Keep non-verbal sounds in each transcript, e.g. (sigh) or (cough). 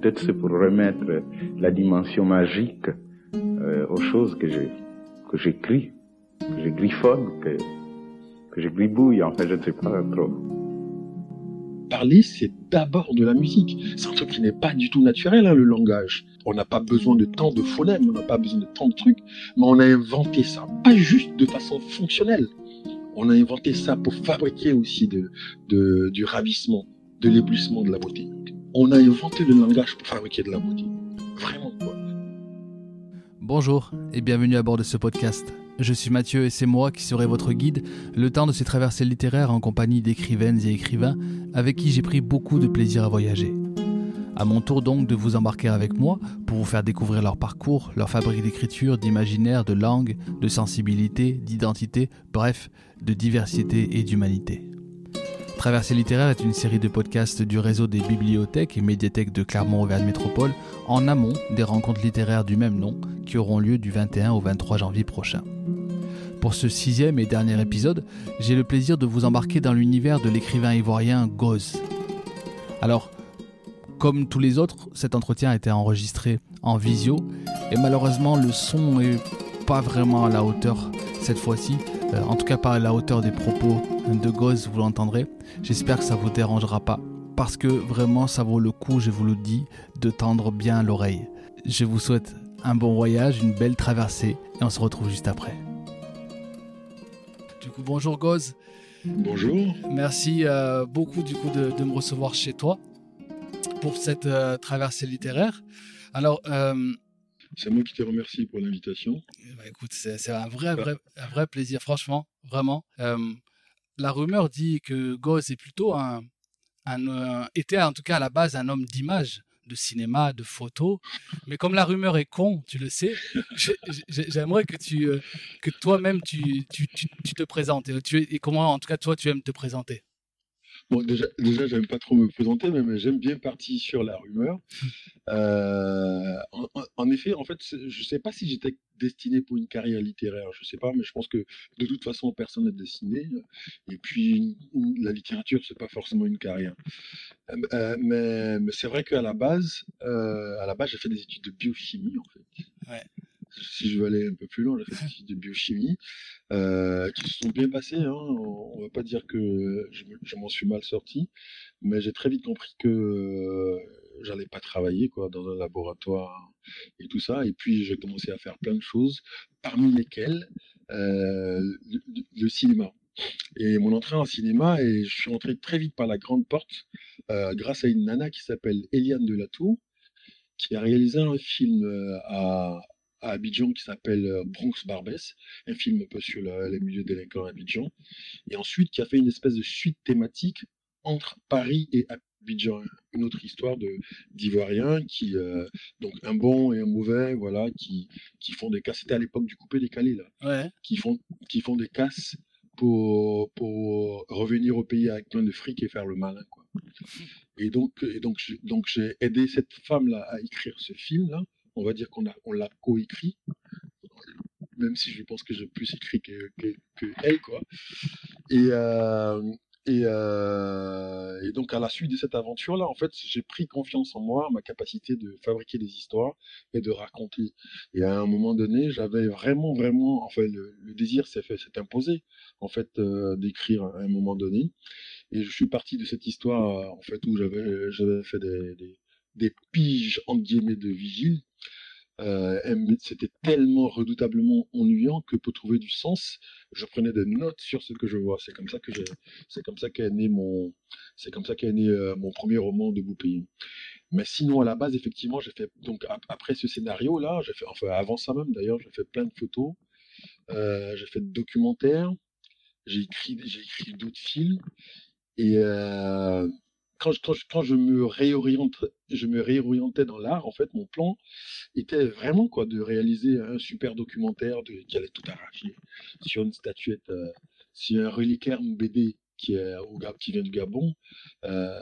peut-être c'est pour remettre la dimension magique euh, aux choses que que j'écris, que je griffonne, que, que je gribouille, en fait, je ne sais pas trop. Parler, c'est d'abord de la musique. C'est un truc qui n'est pas du tout naturel, hein, le langage. On n'a pas besoin de tant de phonèmes, on n'a pas besoin de tant de trucs, mais on a inventé ça, pas juste de façon fonctionnelle. On a inventé ça pour fabriquer aussi du ravissement, de l'éblouissement de la beauté. On a inventé le langage pour fabriquer de la beauté. Vraiment, quoi. Bonjour et bienvenue à bord de ce podcast. Je suis Mathieu et c'est moi qui serai votre guide le temps de ces traversées littéraires en compagnie d'écrivaines et écrivains avec qui j'ai pris beaucoup de plaisir à voyager. À mon tour donc de vous embarquer avec moi pour vous faire découvrir leur parcours, leur fabrique d'écriture, d'imaginaire, de langue, de sensibilité, d'identité, bref, de diversité et d'humanité. Traversée littéraire est une série de podcasts du réseau des bibliothèques et médiathèques de Clermont-Auvergne Métropole en amont des rencontres littéraires du même nom qui auront lieu du 21 au 23 janvier prochain. Pour ce sixième et dernier épisode, j'ai le plaisir de vous embarquer dans l'univers de l'écrivain ivoirien Goz. Alors, comme tous les autres, cet entretien a été enregistré en visio et malheureusement le son n'est pas vraiment à la hauteur cette fois-ci, euh, en tout cas pas à la hauteur des propos de Goz, vous l'entendrez. J'espère que ça vous dérangera pas parce que vraiment ça vaut le coup, je vous le dis, de tendre bien l'oreille. Je vous souhaite un bon voyage, une belle traversée et on se retrouve juste après. Du coup, bonjour Goz. Bonjour. Merci euh, beaucoup du coup de, me recevoir chez toi pour cette euh, traversée littéraire. Alors, c'est moi qui te remercie pour l'invitation. Bah, écoute, c'est un vrai, vrai, un vrai plaisir, franchement, vraiment. la rumeur dit que Goz est plutôt un, un, était en tout cas à la base un homme d'image de cinéma, de photos. Mais comme la rumeur est con, tu le sais, j'aimerais que tu, euh, que toi-même tu, tu, tu, te présentes. Et, tu, et comment, en tout cas, toi, tu aimes te présenter? Bon, déjà, déjà j'aime pas trop me présenter, mais j'aime bien partir sur la rumeur. (laughs) Euh, en, effet, en fait, je sais pas si j'étais destiné pour une carrière littéraire, je sais pas, mais je pense que de toute façon, personne n'est destiné. Et puis, la littérature, c'est pas forcément une carrière. Euh, mais, mais c'est vrai qu'à la base, euh, à la base, j'ai fait des études de biochimie, en fait. Ouais si je veux aller un peu plus loin, j'ai fait de biochimie euh, qui se sont bien passées. Hein. On, ne va pas dire que je, m'en suis mal sorti, mais j'ai très vite compris que euh, j'allais pas travailler quoi dans un laboratoire et tout ça. Et puis j'ai commencé à faire plein de choses, parmi lesquelles euh, le, cinéma. Et mon entrée en cinéma, et je suis entré très vite par la grande porte grâce à une nana qui s'appelle Eliane Delatour, qui a réalisé un film à, à Abidjan qui s'appelle euh, Bronx Barbès, un film un peu sur les milieux délinquants à Abidjan, et ensuite qui a fait une espèce de suite thématique entre Paris et Abidjan, une autre histoire de d'Ivoiriens qui euh, donc un bon et un mauvais, voilà, qui qui font des casses. C'était à l'époque du coupé décalé là, ouais. qui font qui font des casses pour pour revenir au pays avec plein de fric et faire le malin quoi. Et donc et donc donc j'ai aidé cette femme là à écrire ce film là on va dire qu'on a, on l'a coécrit, même si je pense que j'ai plus écrit que, elle, quoi. Et, euh, et, euh, et, donc à la suite de cette aventure-là, en fait, j'ai pris confiance en moi, ma capacité de fabriquer des histoires et de raconter. Et à un moment donné, j'avais vraiment, vraiment, enfin, le, désir s'est fait, s'est imposé, en fait, euh, d'écrire à un moment donné. Et je suis parti de cette histoire, en fait, où j'avais, j'avais fait des, des, des piges guillemets de vigile euh, c'était tellement redoutablement ennuyant que pour trouver du sens, je prenais des notes sur ce que je vois. C'est comme ça que c'est comme ça qu'est né mon, c'est comme ça qu'est né euh, mon premier roman de Boupéi. Mais sinon, à la base, effectivement, j'ai fait donc après ce scénario-là, j'ai fait, enfin avant ça même d'ailleurs, j'ai fait plein de photos, euh, j'ai fait de documentaires, j'ai écrit, j'ai écrit d'autres films et quand, quand, quand, je me réoriente, je me réorientais dans l'art, en fait, mon plan était vraiment quoi de réaliser un super documentaire de, qui allait tout arracher sur une statuette, euh, sur un reliquaire BD qui, est au, qui vient du Gabon, euh,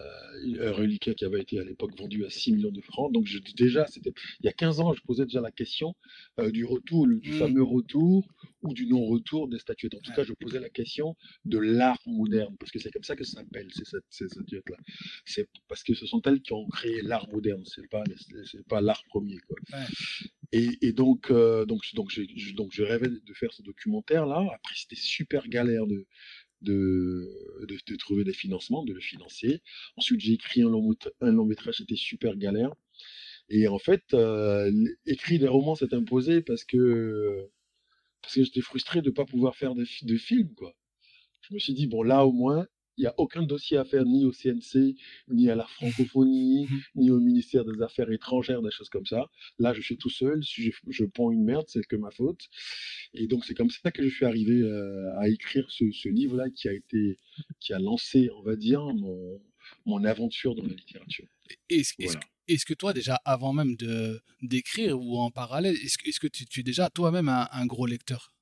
un reliquat qui avait été à l'époque vendu à 6 millions de francs. Donc je, déjà, c'était il y a 15 ans, je posais déjà la question euh, du retour, du Mm. fameux retour ou du non-retour des statuettes. En tout Ouais. cas, je posais la question de l'art moderne, parce que c'est comme ça que ça s'appelle ces, statuettes-là. C'est parce que ce sont elles qui ont créé l'art moderne, c'est pas c'est pas l'art premier. Quoi. Ouais. Et, et donc, euh, donc, donc, je, donc, je rêvais de faire ce documentaire-là. Après, c'était super galère de, de, de, de trouver des financements, de le financer. Ensuite, j'ai écrit un long, un long métrage, c'était super galère. Et en fait, euh, écrire des romans s'est imposé parce que, parce que j'étais frustré de ne pas pouvoir faire de, de films, quoi. Je me suis dit, bon, là, au moins, il n'y a aucun dossier à faire ni au CNC, ni à la francophonie, (laughs) ni au ministère des Affaires étrangères, des choses comme ça. Là, je suis tout seul. Si je, je prends une merde, c'est que ma faute. Et donc, c'est comme ça que je suis arrivé euh, à écrire ce, ce livre-là qui a été, qui a lancé, on va dire, mon, mon aventure dans la littérature. Est-ce Voilà. que- toi, déjà, avant même de d'écrire ou en parallèle, est-ce que, tu, tu es déjà toi-même un, un gros lecteur?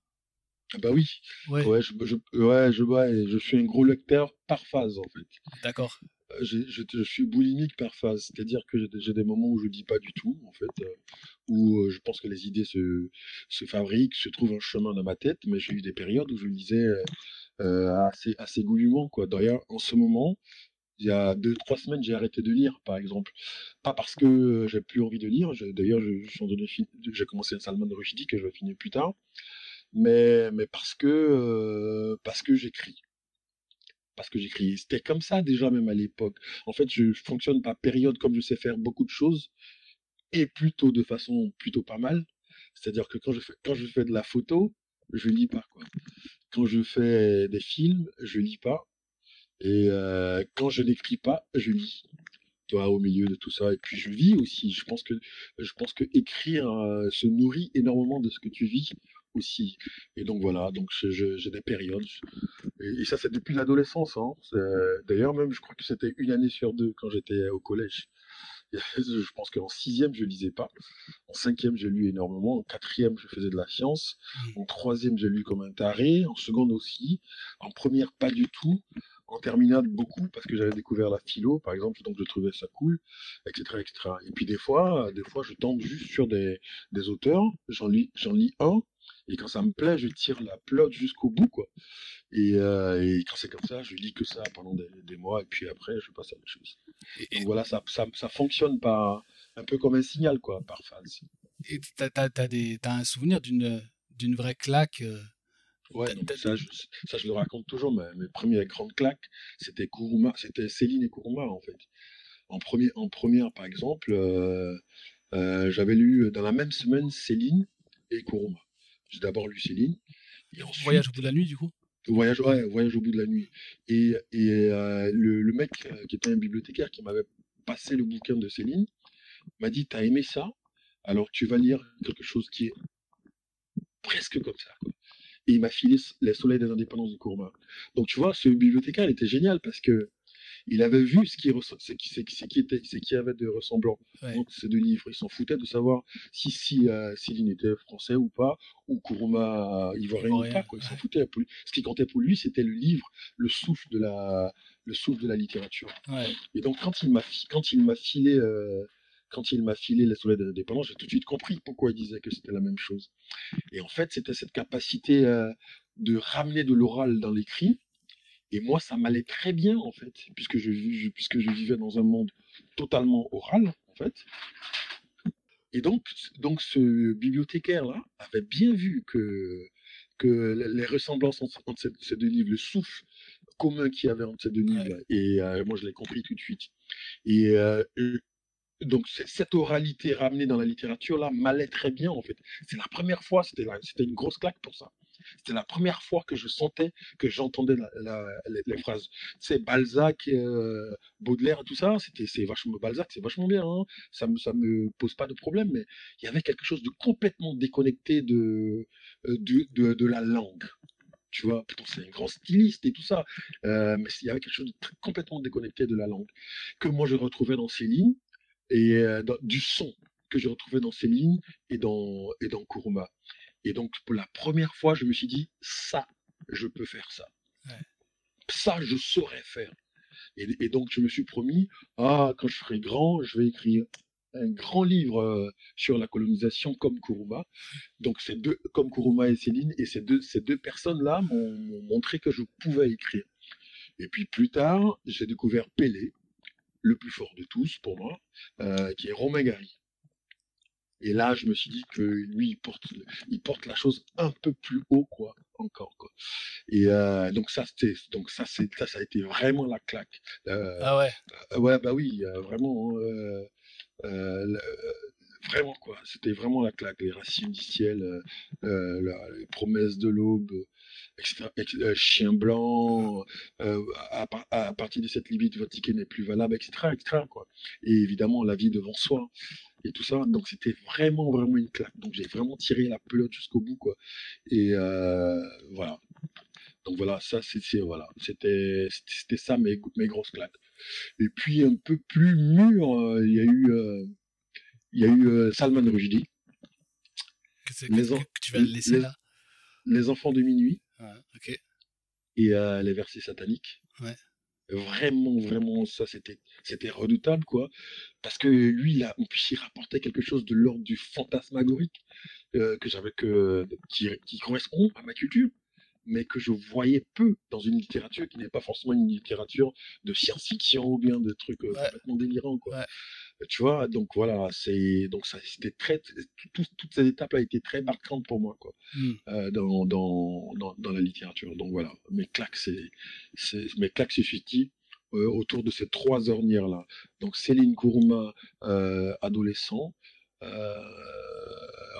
Ah bah oui, Ouais, ouais, je, je, ouais, je, ouais, je suis un gros lecteur par phase, en fait. d'accord. Euh, je, je suis boulimique par phase, c'est-à-dire que j'ai des- moments où je dis pas du tout, en fait, euh, où euh, je pense que les idées se, se fabriquent, se trouvent un chemin dans ma tête, mais j'ai eu des périodes où je lisais euh, assez, assez goulûment, quoi. D'ailleurs, en ce moment, il y a deux, trois semaines, j'ai arrêté de lire, par exemple. Pas parce que j'ai plus envie de lire, d'ailleurs, j'ai commencé un Salman Rushdie que je vais finir plus tard, mais, mais parce que, euh, parce que j'écris parce que j'écris. C'était comme ça déjà même à l'époque. En fait, je fonctionne par période comme je sais faire beaucoup de choses et plutôt de façon plutôt pas mal. C'est-à-dire que quand je fais quand je fais de la photo, je lis pas quoi. Quand je fais des films, je lis pas. Et quand je n'écris pas, je lis. Toi, au milieu de tout ça. Et puis je vis aussi. Je pense que je pense que écrire se nourrit énormément de ce que tu vis aussi. Et donc voilà. Donc j'ai des périodes. Et, et ça, c'est depuis l'adolescence. Hein. D'ailleurs, même, je crois que c'était une année sur deux quand j'étais au collège. (laughs) Je pense qu'en sixième, je lisais pas. En cinquième, j'ai lu énormément. En quatrième, je faisais de la science. En troisième, j'ai lu comme un taré. En seconde aussi. En première, pas du tout. En terminale, beaucoup, parce que j'avais découvert la philo, par exemple, donc je trouvais ça cool, etc., etc. Et puis des fois, des fois, je tombe juste sur des, des auteurs, j'en lis, j'en lis un, et quand ça me plaît, je tire la pelote jusqu'au bout, quoi. Et, euh, et quand c'est comme ça, je lis que ça pendant des, des mois, et puis après, je passe à autre chose. Et- et- Donc voilà, ça, ça, ça fonctionne par, un peu comme un signal, quoi, par phase. Et t'as, t'as, t'as des, t'as un souvenir d'une, d'une vraie claque euh, Ouais, ça, je, ça, je le raconte toujours. Mes, mes premières grandes claques, c'était Kuruma, c'était Céline et Kuruma, en fait. En, premier, en première, par exemple, euh, euh, j'avais lu dans la même semaine Céline et Kuruma. J'ai d'abord lu Céline. Et ensuite, Voyage au bout de la nuit, du coup Voyage, ouais, voyage au bout de la nuit. Et, et euh, le, le mec euh, qui était un bibliothécaire qui m'avait passé le bouquin de Céline m'a dit T'as aimé ça? Alors tu vas lire quelque chose qui est presque comme ça. quoi. Et il m'a filé Les Soleils des Indépendances de Courma. Donc tu vois, ce bibliothécaire il était génial parce que il avait vu ce qui, qui, qui, était, ce qui avait de ressemblant Ouais. entre ces deux livres. Il s'en foutait de savoir si, si euh, Céline était français ou pas, ou Kuruma euh, ivoirien ou pas. Quoi. Il s'en foutait. Pour lui. Ce qui comptait pour lui, c'était le livre, le souffle de la, le souffle de la littérature. Ouais. Et donc quand il m'a, quand il m'a filé, euh, quand il m'a filé les soleils de l'indépendance, j'ai tout de suite compris pourquoi il disait que c'était la même chose. Et en fait, c'était cette capacité euh, de ramener de l'oral dans l'écrit. Et moi, ça m'allait très bien, en fait, puisque je, je- puisque je vivais dans un monde totalement oral, en fait. Et donc, donc ce bibliothécaire-là avait bien vu que, que les ressemblances entre, entre ces, deux livres, le souffle commun qu'il y avait entre ces deux livres, et euh, moi, je l'ai compris tout de suite. Et euh, euh, donc, cette oralité ramenée dans la littérature, là, m'allait très bien, en fait. C'est la première fois, c'était une grosse claque pour ça. C'était la première fois que je sentais, que j'entendais les, les phrases. C'est Balzac, euh, Baudelaire, tout ça, c'était c'est vachement Balzac, c'est vachement bien. hein. Ça me ça me pose pas de problème, mais il y avait quelque chose de complètement déconnecté de euh, de, de, la langue. Tu vois, c'est un grand styliste et tout ça, euh, mais il y avait quelque chose de complètement déconnecté de la langue que moi je retrouvais dans Céline et euh, du son que je retrouvais dans Céline et dans et dans Kuruma. Et donc pour la première fois, je me suis dit ça, je peux faire ça. Ouais. ça, je saurais faire. Et, donc, je me suis promis, ah, quand je serai grand, je vais écrire un grand livre euh, sur la colonisation comme Kuruma. Donc, c'est deux, comme Kuruma et Céline, et ces deux, ces deux personnes-là m'ont montré que je pouvais écrire. Et puis plus tard, j'ai découvert Pelé, le plus fort de tous pour moi, euh, qui est Romain Gary. Et là, je me suis dit que lui, il porte, il porte la chose un peu plus haut, quoi, encore, quoi. Et euh, donc ça, c'était, donc ça, c'est, ça, ça a été vraiment la claque. Euh, ah ouais. Euh, ouais, bah oui, vraiment, vraiment quoi. C'était vraiment la claque. Les racines du ciel, les promesses de l'aube, etc., chien blanc, à, à, partir de cette limite, votre ticket n'est plus valable, etc., etc., quoi. Et évidemment, la vie devant soi et tout ça. Donc c'était vraiment, vraiment une claque. Donc j'ai vraiment tiré la pelote jusqu'au bout, quoi. Et euh, voilà. Donc voilà, ça c'est voilà, c'était c'était ça mes mes grosses claques. Et puis un peu plus mûr, euh, il y a eu euh, il y a eu Salman Rushdie. Que, les que tu vas le laisser là? Les enfants de minuit. Ok. Et les versets sataniques. Ouais. Vraiment, vraiment, ça c'était c'était redoutable, quoi. Parce que lui, là, on puisse y rapporter quelque chose de l'ordre du fantasmagorique euh, que j'avais que qui, qui correspond à ma culture mais que je voyais peu dans une littérature qui n'est pas forcément une littérature de science-fiction ou bien de trucs euh, complètement délirants quoi. Euh, tu vois, donc voilà, c'est donc ça c'était très toute cette étape a été très marquante pour moi quoi mmh. euh, dans, dans, dans, dans la littérature. Donc voilà, mes claques c'est mes claques se situent autour de ces trois ornières là. Donc Céline Kourma adolescent,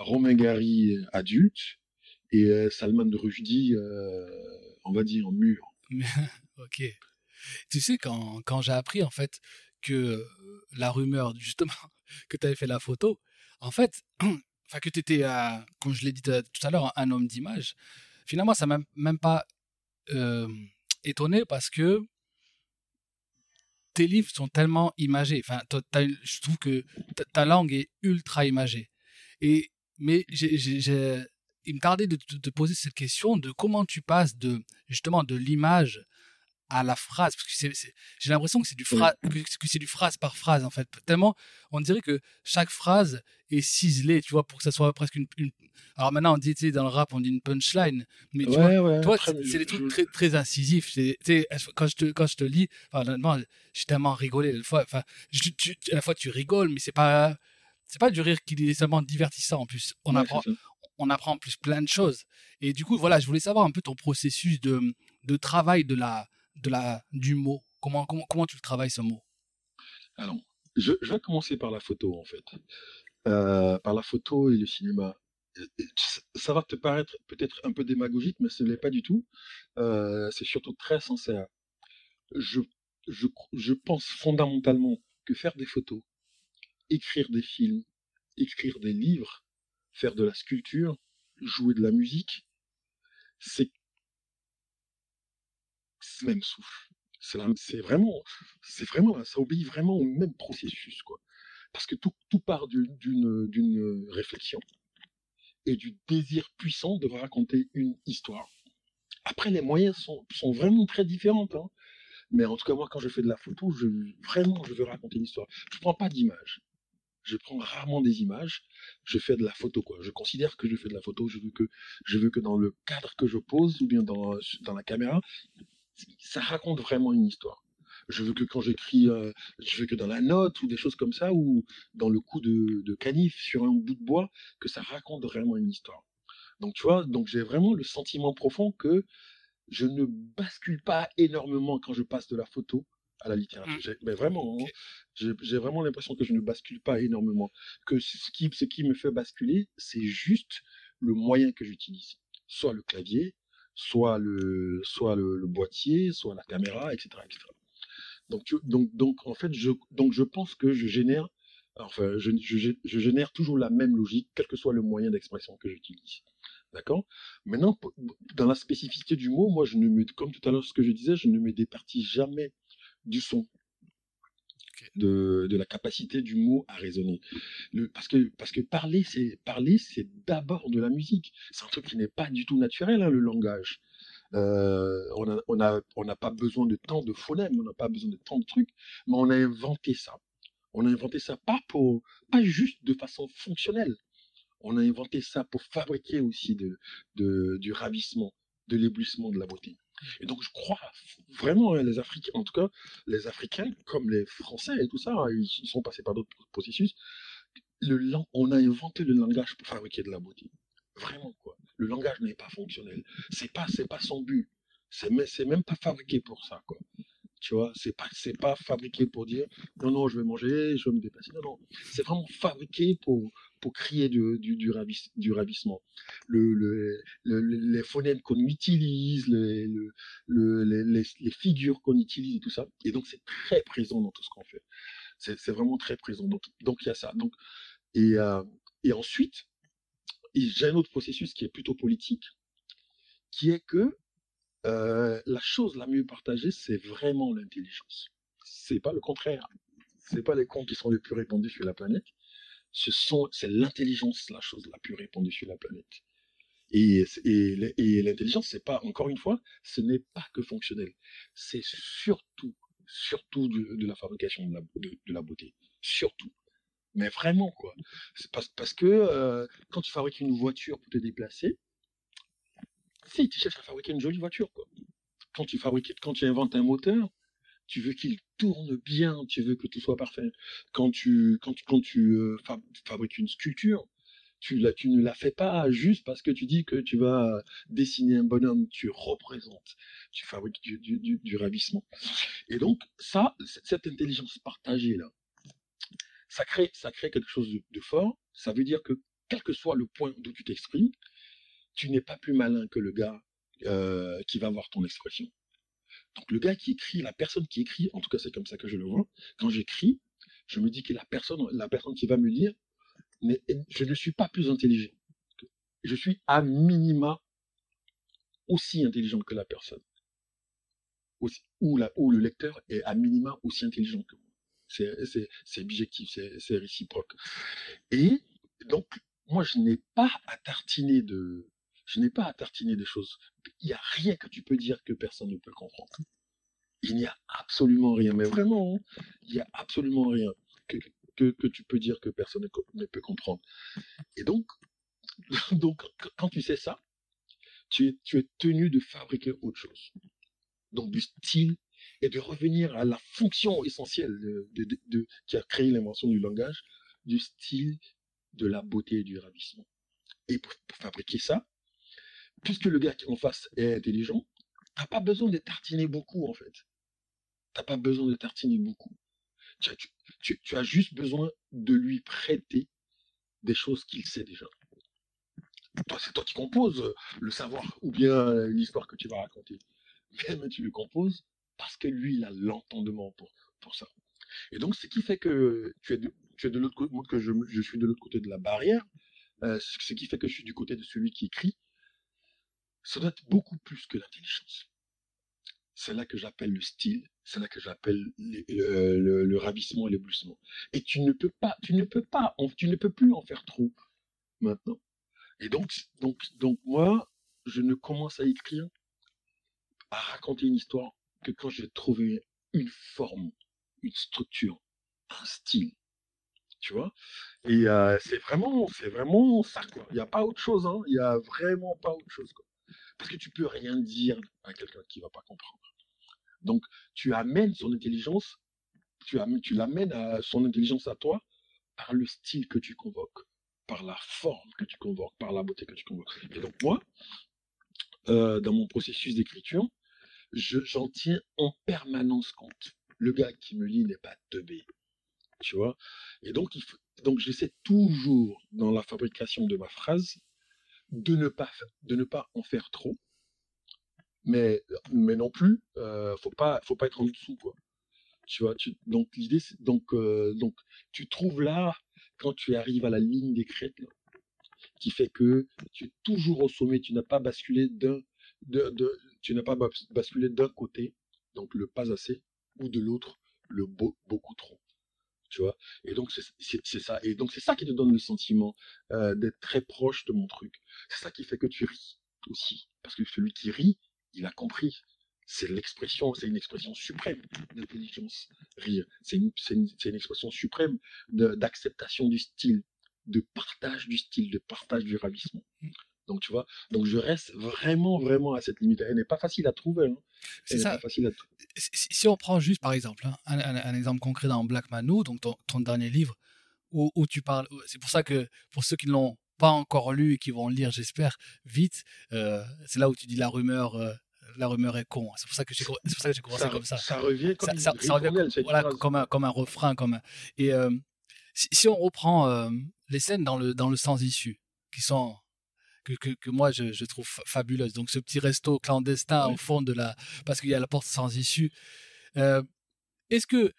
Romain Gary adulte et euh, Salman Rushdie, euh, on va dire, mûr. (laughs) ok. Tu sais, quand, quand j'ai appris, en fait, que euh, la rumeur, justement, (laughs) que tu avais fait la photo, en fait, (clears throat) enfin, que tu étais, comme je l'ai dit tout à l'heure, un homme d'image, finalement, ça m'a même pas étonné parce que tes livres sont tellement imagés. Enfin, je trouve que ta, langue est ultra imagée. Et, mais j'ai il me tardait de te poser cette question de comment tu passes de justement de l'image à la phrase parce que j'ai l'impression que c'est du phrase que, c'est du phrase par phrase en fait. Tellement on dirait que chaque phrase est ciselée tu vois pour que ça soit presque une, alors maintenant on dit tu sais, dans le rap on dit une punchline mais tu vois toi c'est des trucs très très incisifs c'est quand je te quand je te lis enfin j'ai tellement rigolé la fois enfin à la fois tu rigoles mais c'est pas c'est pas du rire qui est seulement divertissant en plus. On apprend on apprend en plus plein de choses. Et du coup, voilà, je voulais savoir un peu ton processus de, de travail de la, de la, du mot. Comment, comment, comment tu le travailles ce mot? Alors, je, vais commencer par la photo en fait. Euh, par la photo et le cinéma. Ça va te paraître peut-être un peu démagogique, mais ce n'est pas du tout. Euh, c'est surtout très sincère. Je, je, je pense fondamentalement que faire des photos, écrire des films, écrire des livres, faire de la sculpture, jouer de la musique, c'est même souffle. C'est vraiment, c'est vraiment, ça obéit vraiment au même processus, quoi. Parce que tout, part d'une réflexion et du désir puissant de raconter une histoire. Après, les moyens sont, sont vraiment très différents. Hein. Mais en tout cas, moi, quand je fais de la photo, je, vraiment, je veux raconter une histoire. Je prends pas d'image je prends rarement des images, je fais de la photo quoi. Je considère que je fais de la photo, je veux que je veux que dans le cadre que je pose ou bien dans dans la caméra, ça raconte vraiment une histoire. Je veux que quand j'écris, euh, je veux que dans la note ou des choses comme ça ou dans le coup de, de canif sur un bout de bois, que ça raconte vraiment une histoire. Donc tu vois, donc j'ai vraiment le sentiment profond que je ne bascule pas énormément quand je passe de la photo à la littérature. Mmh. Mais vraiment, hein, j'ai vraiment l'impression que je ne bascule pas énormément. Que ce qui, ce qui me fait basculer, c'est juste le moyen que j'utilise. Soit le clavier, soit le, boîtier, soit la caméra, etc. Donc, en fait, je, donc, je pense que je génère, enfin, je génère toujours la même logique, quel que soit le moyen d'expression que j'utilise. D'accord? Maintenant, dans la spécificité du mot, moi, je ne me, comme tout à l'heure, ce que je disais, je ne me départis jamais du son. De, de, la capacité du mot à résonner. Le, parce, que, parce que parler, c'est parler, c'est d'abord de la musique. C'est un truc qui n'est pas du tout naturel, hein, le langage. Euh, on n'a on a, on pas besoin de tant de phonèmes, on n'a pas besoin de tant de trucs, mais on a inventé ça. On a inventé ça pas pour, pas juste de façon fonctionnelle. On a inventé ça pour fabriquer aussi de, de, du ravissement, de l'éblouissement de la beauté. Et donc je crois vraiment hein, les Africains, en tout cas les Africains comme les Français et tout ça, hein, ils sont passés par d'autres processus. On a inventé le langage pour fabriquer de la beauté. Vraiment quoi. Le langage n'est pas fonctionnel. C'est pas c'est pas son but. C'est même pas fabriqué pour ça quoi. Tu vois, c'est pas c'est pas fabriqué pour dire non non je vais manger, je vais me dépasser. Non non, c'est vraiment fabriqué pour pour créer du, du, du, du ravissement. Le, le, les phonèmes qu'on utilise, les, les, les, figures qu'on utilise et tout ça. Et donc, c'est très présent dans tout ce qu'on fait. C'est vraiment très présent. Donc, donc il y a ça. Donc, et, euh, et ensuite, j'ai un autre processus qui est plutôt politique, qui est que euh, la chose la mieux partagée, c'est vraiment l'intelligence. C'est pas le contraire. C'est pas les cons qui sont les plus répandus sur la planète ce sont, c'est l'intelligence la chose la plus répandue sur la planète. Et, l'intelligence, c'est pas, encore une fois, ce n'est pas que fonctionnel. C'est surtout, surtout de, la fabrication de la, beauté. Surtout. Mais vraiment, quoi. Parce que euh, quand tu fabriques une voiture pour te déplacer, si tu cherches à fabriquer une jolie voiture, quoi. Quand tu fabriques, quand tu inventes un moteur, tu veux qu'il tourne bien, tu veux que tout soit parfait. Quand tu, quand quand tu euh, fabriques une sculpture, tu, la, tu ne la fais pas juste parce que tu dis que tu vas dessiner un bonhomme, tu représentes, tu fabriques du, du, du, ravissement. Et donc, ça, cette intelligence partagée là, ça crée, ça crée quelque chose de, fort. Ça veut dire que quel que soit le point d'où tu t'exprimes, tu n'es pas plus malin que le gars euh, qui va voir ton expression. Donc le gars qui écrit, la personne qui écrit, en tout cas c'est comme ça que je le vois, quand j'écris, je me dis que la personne, la personne qui va me lire, je ne suis pas plus intelligent. Je suis à minima aussi intelligent que la personne. ou, le lecteur est à minima aussi intelligent que moi. C'est objectif, c'est réciproque. Et donc, moi, je n'ai pas à tartiner de, je n'ai pas à tartiner des choses. Il n'y a rien que tu peux dire que personne ne peut comprendre. Il n'y a absolument rien, vraiment, hein, il n'y a absolument rien que, que, tu peux dire que personne ne, peut comprendre. Et donc, (laughs) donc, quand tu sais ça, tu es, tu es tenu de fabriquer autre chose. Donc du style et de revenir à la fonction essentielle de, qui a créé l'invention du langage, du style, de la beauté et du ravissement. Et pour fabriquer ça, puisque le gars qui en face est intelligent, t'as pas besoin de tartiner beaucoup, en fait. T'as pas besoin de tartiner beaucoup. Tu, as juste besoin de lui prêter des choses qu'il sait déjà. Toi, c'est toi qui composes le savoir ou bien l'histoire que tu vas raconter. Mais tu le composes parce que lui, il a l'entendement pour, pour ça. Et donc, ce qui fait que tu es de, tu es de l'autre côté, que je, je, suis de l'autre côté de la barrière, euh, ce qui fait que je suis du côté de celui qui écrit, ça doit être beaucoup plus que l'intelligence. C'est là que j'appelle le style, c'est là que j'appelle euh, le, ravissement et l'éblouissement. Et tu ne peux pas, tu ne peux pas, tu ne peux plus en faire trop maintenant. Et donc, donc, donc moi, je ne commence à écrire, à raconter une histoire que quand j'ai trouvé une forme, une structure, un style. Tu vois? Et euh, c'est vraiment, c'est vraiment ça. Il n'y a pas autre chose, hein. Il n'y a vraiment pas autre chose, quoi. Parce que tu peux rien dire à quelqu'un qui va pas comprendre. Donc, tu amènes son intelligence, tu, l'amènes à son intelligence à toi par le style que tu convoques, par la forme que tu convoques, par la beauté que tu convoques. Et donc, moi, euh, dans mon processus d'écriture, j'en tiens en permanence compte. Le gars qui me lit n'est pas teubé. Tu vois Et donc, donc j'essaie toujours, dans la fabrication de ma phrase, de ne pas, de ne pas en faire trop, mais, mais non plus, euh, faut pas, faut pas être en dessous, quoi. Tu vois, tu, donc l'idée, donc, euh, donc, tu trouves là, quand tu arrives à la ligne des crêtes, qui fait que tu es toujours au sommet, tu n'as pas basculé d'un, de, tu n'as pas basculé d'un côté, donc le pas assez, ou de l'autre, le beaucoup trop Et donc c'est ça. Et donc c'est ça qui te donne le sentiment euh, d'être très proche de mon truc. C'est ça qui fait que tu ris aussi, parce que celui qui rit, il a compris. C'est l'expression, c'est une expression suprême d'intelligence, rire. C'est une, une, expression suprême d'acceptation du style, de partage du style, de partage du ravissement. Donc, tu vois, donc je reste vraiment, vraiment à cette limite. Elle n'est pas facile à trouver. hein. C'est ça. pas facile à trouver. si, on prend juste par exemple hein, un, un- un exemple concret dans Black Manu, donc ton, ton dernier livre, où, où tu parles, c'est pour ça que pour ceux qui ne l'ont pas encore lu et qui vont le lire, j'espère, vite, euh, c'est là où tu dis la rumeur, euh, la rumeur est con. C'est pour ça que j'ai c'est pour ça que j'ai commencé Ça, comme ça. ça revient comme Ça, ça- revient voilà, un, comme un refrain. Comme un- Et euh, si, si on reprend les scènes dans le, dans le sans issue, qui sont que, que, que moi je, je trouve fa- fabuleuses. Donc ce petit resto clandestin au fond de la... Parce qu'il y a la porte sans issue. Euh, est-ce que...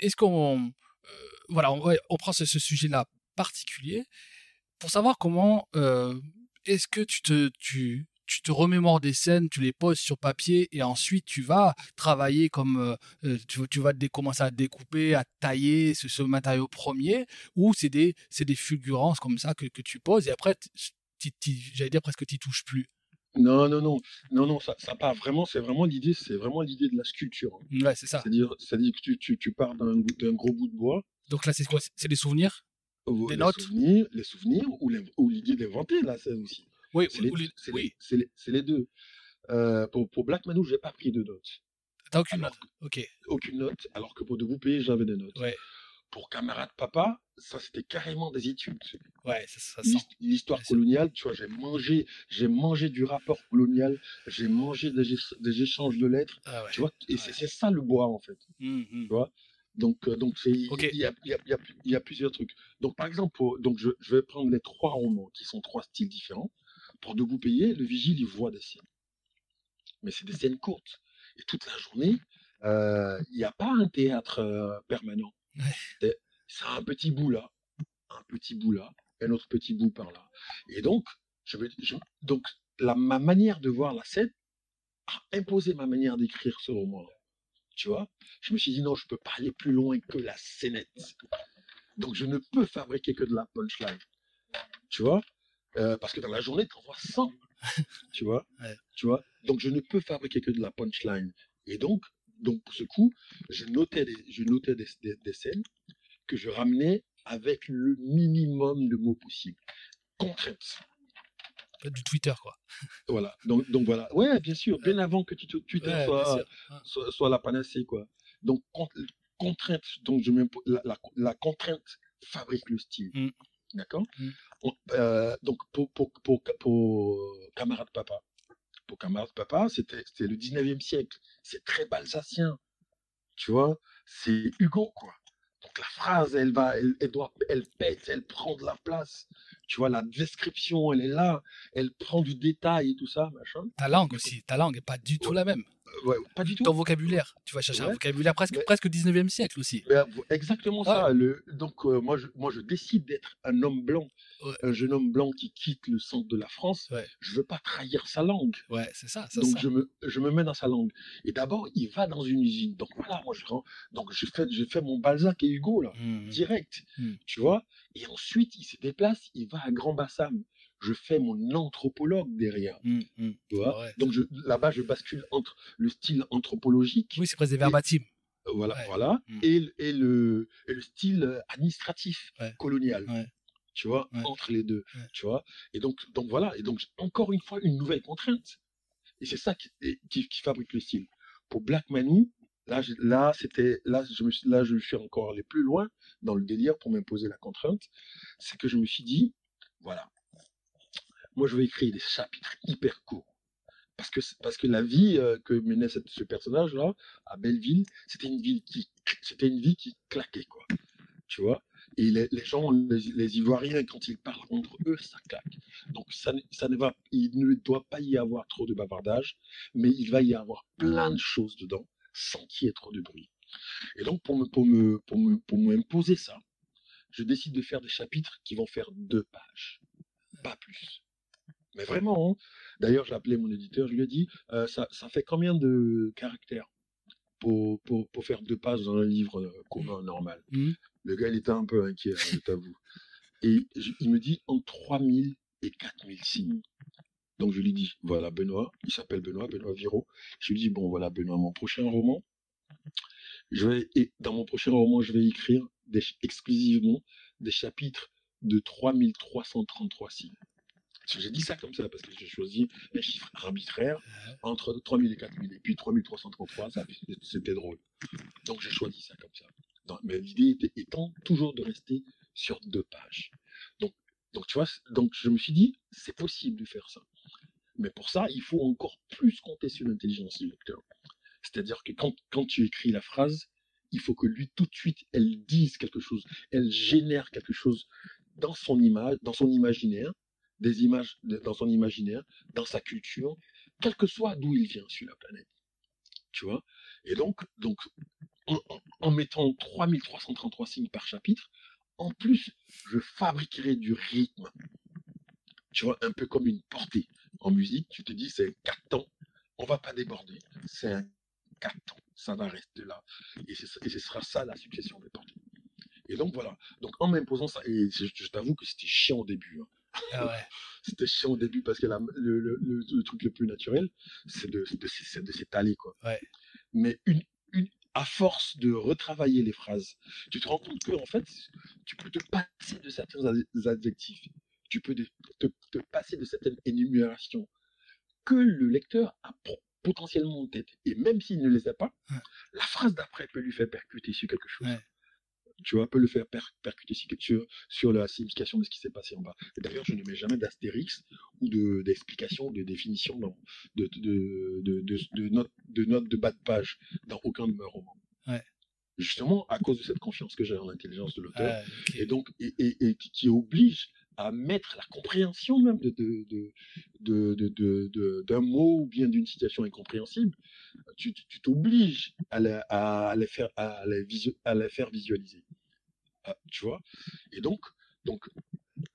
Est-ce qu'on... euh, voilà, on, prend ce, ce sujet-là particulier pour savoir comment... euh, est-ce que tu te... Tu, tu te remémores des scènes, tu les poses sur papier et ensuite tu vas travailler comme euh, tu, tu vas commencer à découper, à tailler ce, ce matériau premier, ou c'est des, c'est des fulgurances comme ça que, que tu poses et après, j'allais dire presque t'y touches plus. Non, non, non, non, non, ça, ça part vraiment, c'est vraiment l'idée, c'est vraiment l'idée de la sculpture. hein. Ouais, c'est ça. C'est-à-dire, c'est-à-dire que tu, tu, tu pars d'un, gros bout de bois, Donc là, c'est quoi? C'est des souvenirs? Ou Des les notes? souvenirs, les souvenirs, ou, l'idée d'inventer la scène aussi. Oui, C'est les, les- c'est oui. les- c'est les- c'est les deux. Euh, pour, pour Black Manu, j'ai pas pris de notes. T'as aucune Alors note? Ok. Aucune note, alors que pour Pays, j'avais des notes. Ouais. Pour Camarade Papa, ça c'était carrément des études. Ouais, ça, ça sent. L'histoire coloniale, tu vois, j'ai mangé, j'ai mangé du rapport colonial, j'ai mangé des, éch- des échanges de lettres, Ah ouais. tu vois, et Ouais. c'est ça le bois en fait. Hum, hum. tu vois? Donc, euh, donc il y, a, il y a- il y a- il y a plusieurs trucs. Donc, par exemple, donc je, je vais prendre les trois romans qui sont trois styles différents. Pour Debout Payé, le vigile, il voit des scènes. Mais c'est des scènes courtes. Et toute la journée, euh, il n'y a pas un théâtre euh, permanent. Ouais. C'est, un petit bout là, un petit bout là, un autre petit bout par là. Et donc, je vais, je- donc la, ma manière de voir la scène a imposé ma manière d'écrire ce roman-là. Tu vois? Je me suis dit non, je peux pas aller plus loin que la scénette. Donc je ne peux fabriquer que de la punchline. Tu vois? Euh, Parce que dans la journée, tu en vois 100. (laughs) tu vois? Ouais. Tu vois? Donc je ne peux fabriquer que de la punchline. Et donc, donc pour ce coup, je notais des, je notais des, des- des scènes que je ramenais avec le minimum de mots possible. Contrainte. Pas Du Twitter, quoi. Voilà. Donc, donc voilà. Ouais, bien sûr. Bien avant que Twitter Ouais, soit, soit, soit la panacée, quoi. Donc, con- contrainte, donc je la, la, la contrainte fabrique le style. Mm. D'accord? Mm. Euh, Donc, pour, pour, pour, pour Camarade Papa, pour Camarade Papa, c'était le 19e siècle. C'est très balsacien. Tu vois C'est Hugo, quoi. Donc, la phrase, elle va, elle, elle doit, elle pète, elle prend de la place. Tu vois, la description, elle est là. Elle prend du détail et tout ça, machin. Ta langue aussi, ta langue est pas du tout Ouais. la même. Euh, ouais, pas du tout. Ton vocabulaire, tu vas chercher un vocabulaire presque, Mais- presque 19e siècle aussi. Ben, exactement ça. Le, donc, euh, moi, je, moi, je décide d'être un homme blanc, Ouais. un jeune homme blanc qui quitte le centre de la France. Je veux pas trahir sa langue. Ouais, c'est ça, Donc, ça. je me, je me mets dans sa langue. Et d'abord, il va dans une usine. Donc, voilà, moi, je donc, j'ai fait, j'ai fait mon Balzac et Hugo, là, Hum, direct. Mm. Tu vois Et ensuite, il se déplace, il va à Grand Bassam. Je fais mon anthropologue derrière. hum, hum. Tu vois Ouais. Donc, là-bas, je bascule entre le style anthropologique Oui, c'est presque des verbatims. Voilà, Ouais. voilà. Mm. Et, le- et, le, et le style euh, administratif, Ouais. colonial. Tu vois, entre les deux. Tu vois. Et donc, donc voilà. Et donc, encore une fois, une nouvelle contrainte. Et c'est ça qui, et- qui, qui fabrique le style. Pour Black Manu, là, je- là, c'était, là, je me suis, là, je suis encore allé plus loin dans le délire pour m'imposer la contrainte. C'est que je me suis dit, voilà. Moi, je vais écrire des chapitres hyper courts. Parce que, parce que la vie euh, que menait ce personnage-là, à Belleville, c'était une ville qui, c'était une vie qui claquait, quoi. Tu vois? Et les, les gens, les, les Ivoiriens, quand ils parlent entre eux, ça claque. Donc, ça, ça ne va, il ne doit pas y avoir trop de bavardage, mais il va y avoir plein de choses dedans, sans qu'il y ait trop de bruit. Et donc, pour me, pour me, pour me, pour m'imposer ça, je décide de faire des chapitres qui vont faire deux pages, pas plus. Mais vraiment, hein. d'ailleurs, j'ai appelé mon éditeur, je lui ai dit, euh, ça, ça fait combien de caractères pour, pour, pour faire deux pages dans un livre euh, commun, normal? Mhm. Le gars, il était un peu inquiet, hein, je t'avoue. Et je- il me dit entre 3000 et 4000 signes. Donc je lui dis, voilà Benoît, il s'appelle Benoît, Benoît Viro. Je lui dis, bon voilà Benoît, mon prochain roman, je vais, et dans mon prochain roman, je vais écrire des, exclusivement des chapitres de 3333 signes. J'ai dit ça comme ça parce que j'ai choisi un chiffre arbitraire entre 3000 et 4000. Et puis 3333, c'était drôle. Donc j'ai choisi ça comme ça. mais l'idée étant toujours de rester sur deux pages. Donc, donc tu vois, donc je me suis dit, c'est possible de faire ça. Mais pour ça, il faut encore plus compter sur l'intelligence du lecteur. C'est-à-dire que quand, quand tu écris la phrase, il faut que lui, tout de suite, elle dise quelque chose, elle génère quelque chose dans son image, dans son imaginaire, des images dans son imaginaire, dans sa culture, quel que soit d'où il vient sur la planète. Tu vois? Et donc, donc en, mettant 3333 signes par chapitre, en plus, je fabriquerai du rythme. Tu vois, un peu comme une portée. En musique, tu te dis, c'est 4 temps, on va pas déborder. C'est un 4 temps, ça va rester là. Et, ce sera ça la succession des portées. Et donc voilà. Donc en m'imposant ça, et je, t'avoue que c'était chiant au début. Hein. Ah (laughs) C'était chiant au début parce que le, truc le plus naturel, c'est de, de, s'étaler. Quoi. Mais une, une, à force de retravailler les phrases, tu te rends compte que en fait, tu peux te passer de certains adjectifs, tu peux te, te, passer de certaines énumérations que le lecteur a potentiellement en tête. Et même s'il ne les a pas, la phrase d'après peut lui faire percuter sur quelque chose tu vois, peut le faire percuter sur, sur la signification de ce qui s'est passé en bas. D'ailleurs, je ne mets jamais d'astérix ou d'explication, de, définition, de, de, de, de, notes de, note de bas de page dans aucun de mes romans. Justement, à cause de cette confiance que j'ai en l'intelligence de l'auteur, et donc, et, et, qui oblige à mettre la compréhension même de, de, de, d'un mot ou bien d'une situation incompréhensible, tu, t'obliges à la, à, faire, à, à la faire visualiser. Ah, tu vois? Et donc, donc,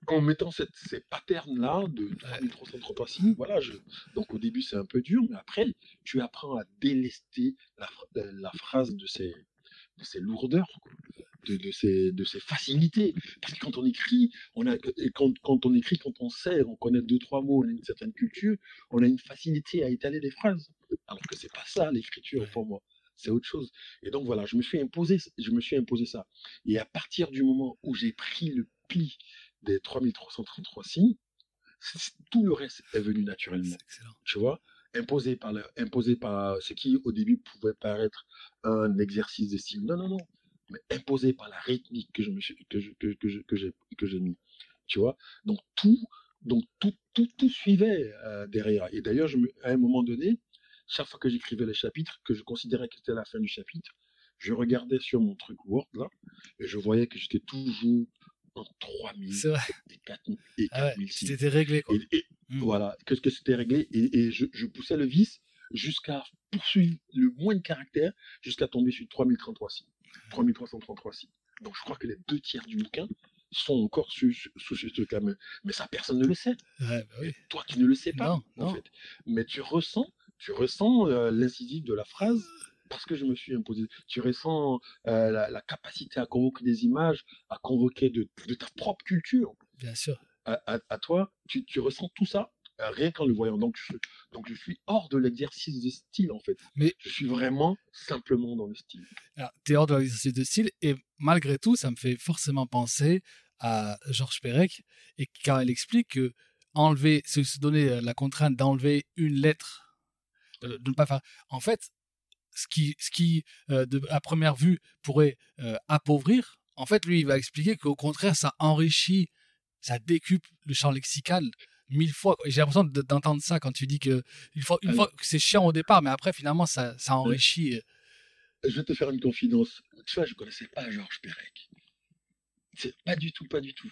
en mettant cette, ces patterns-là de 3333 signes, voilà, je, donc au début c'est un peu dur, mais après, tu apprends à délester la, la phrase de ces, de ces lourdeurs. De, de, ces, de ces facilités. Parce que quand on écrit, on a, quand, quand on écrit, quand on sait, on connaît deux, trois mots, on a une certaine culture, on a une facilité à étaler des phrases. Alors que c'est pas ça l'écriture pour moi c'est autre chose. Et donc voilà, je me suis imposé, je me suis imposé ça. Et à partir du moment où j'ai pris le pli des 3333 signes, tout le reste est venu naturellement. Tu vois, imposé par, le, imposé par ce qui au début pouvait paraître un exercice de style. Non, non, non. Mais imposé par la rythmique que je me suis, que que, que, j'ai, que j'ai mis. Tu vois, donc tout, donc tout, tout, tout suivait euh, derrière. Et d'ailleurs, je à un moment donné, chaque fois que j'écrivais les chapitres, que je considérais que c'était la fin du chapitre, je regardais sur mon truc Word là, et je voyais que j'étais toujours en 3000 et 4000 et ah C'était réglé quoi. Et, mmh. Voilà, que, que c'était réglé et, je, poussais le vis jusqu'à poursuivre le moins de caractères jusqu'à tomber sur 3033 signes. 3333 signes. Donc je crois que les deux tiers du bouquin sont encore sous, sous ce. Mais, ça, personne ne le sait. Bah Toi, tu ne le sais pas, en fait. Mais tu ressens tu ressens euh, l'incisif de la phrase parce que je me suis imposé. Tu ressens euh, la, capacité à convoquer des images, à convoquer de, ta propre culture. Bien sûr. À, toi, tu, ressens tout ça rien qu'en le voyant. Donc je, donc je suis hors de l'exercice de style en fait. Mais je suis vraiment simplement dans le style. Tu es hors de l'exercice de style et malgré tout, ça me fait forcément penser à Georges Perec et quand il explique que enlever, se donner la contrainte d'enlever une lettre de, ne pas faire. En fait, ce qui, ce qui euh, de, à première vue, pourrait euh, appauvrir, en fait, lui, il va expliquer qu'au contraire, ça enrichit, ça décupe le champ lexical mille fois. J'ai l'impression d'entendre ça quand tu dis que une fois, une fois que c'est chiant au départ, mais après, finalement, ça, ça enrichit. Euh. Je vais te faire une confidence. Tu vois, je connaissais pas Georges Perec. C'est pas du tout, pas du tout.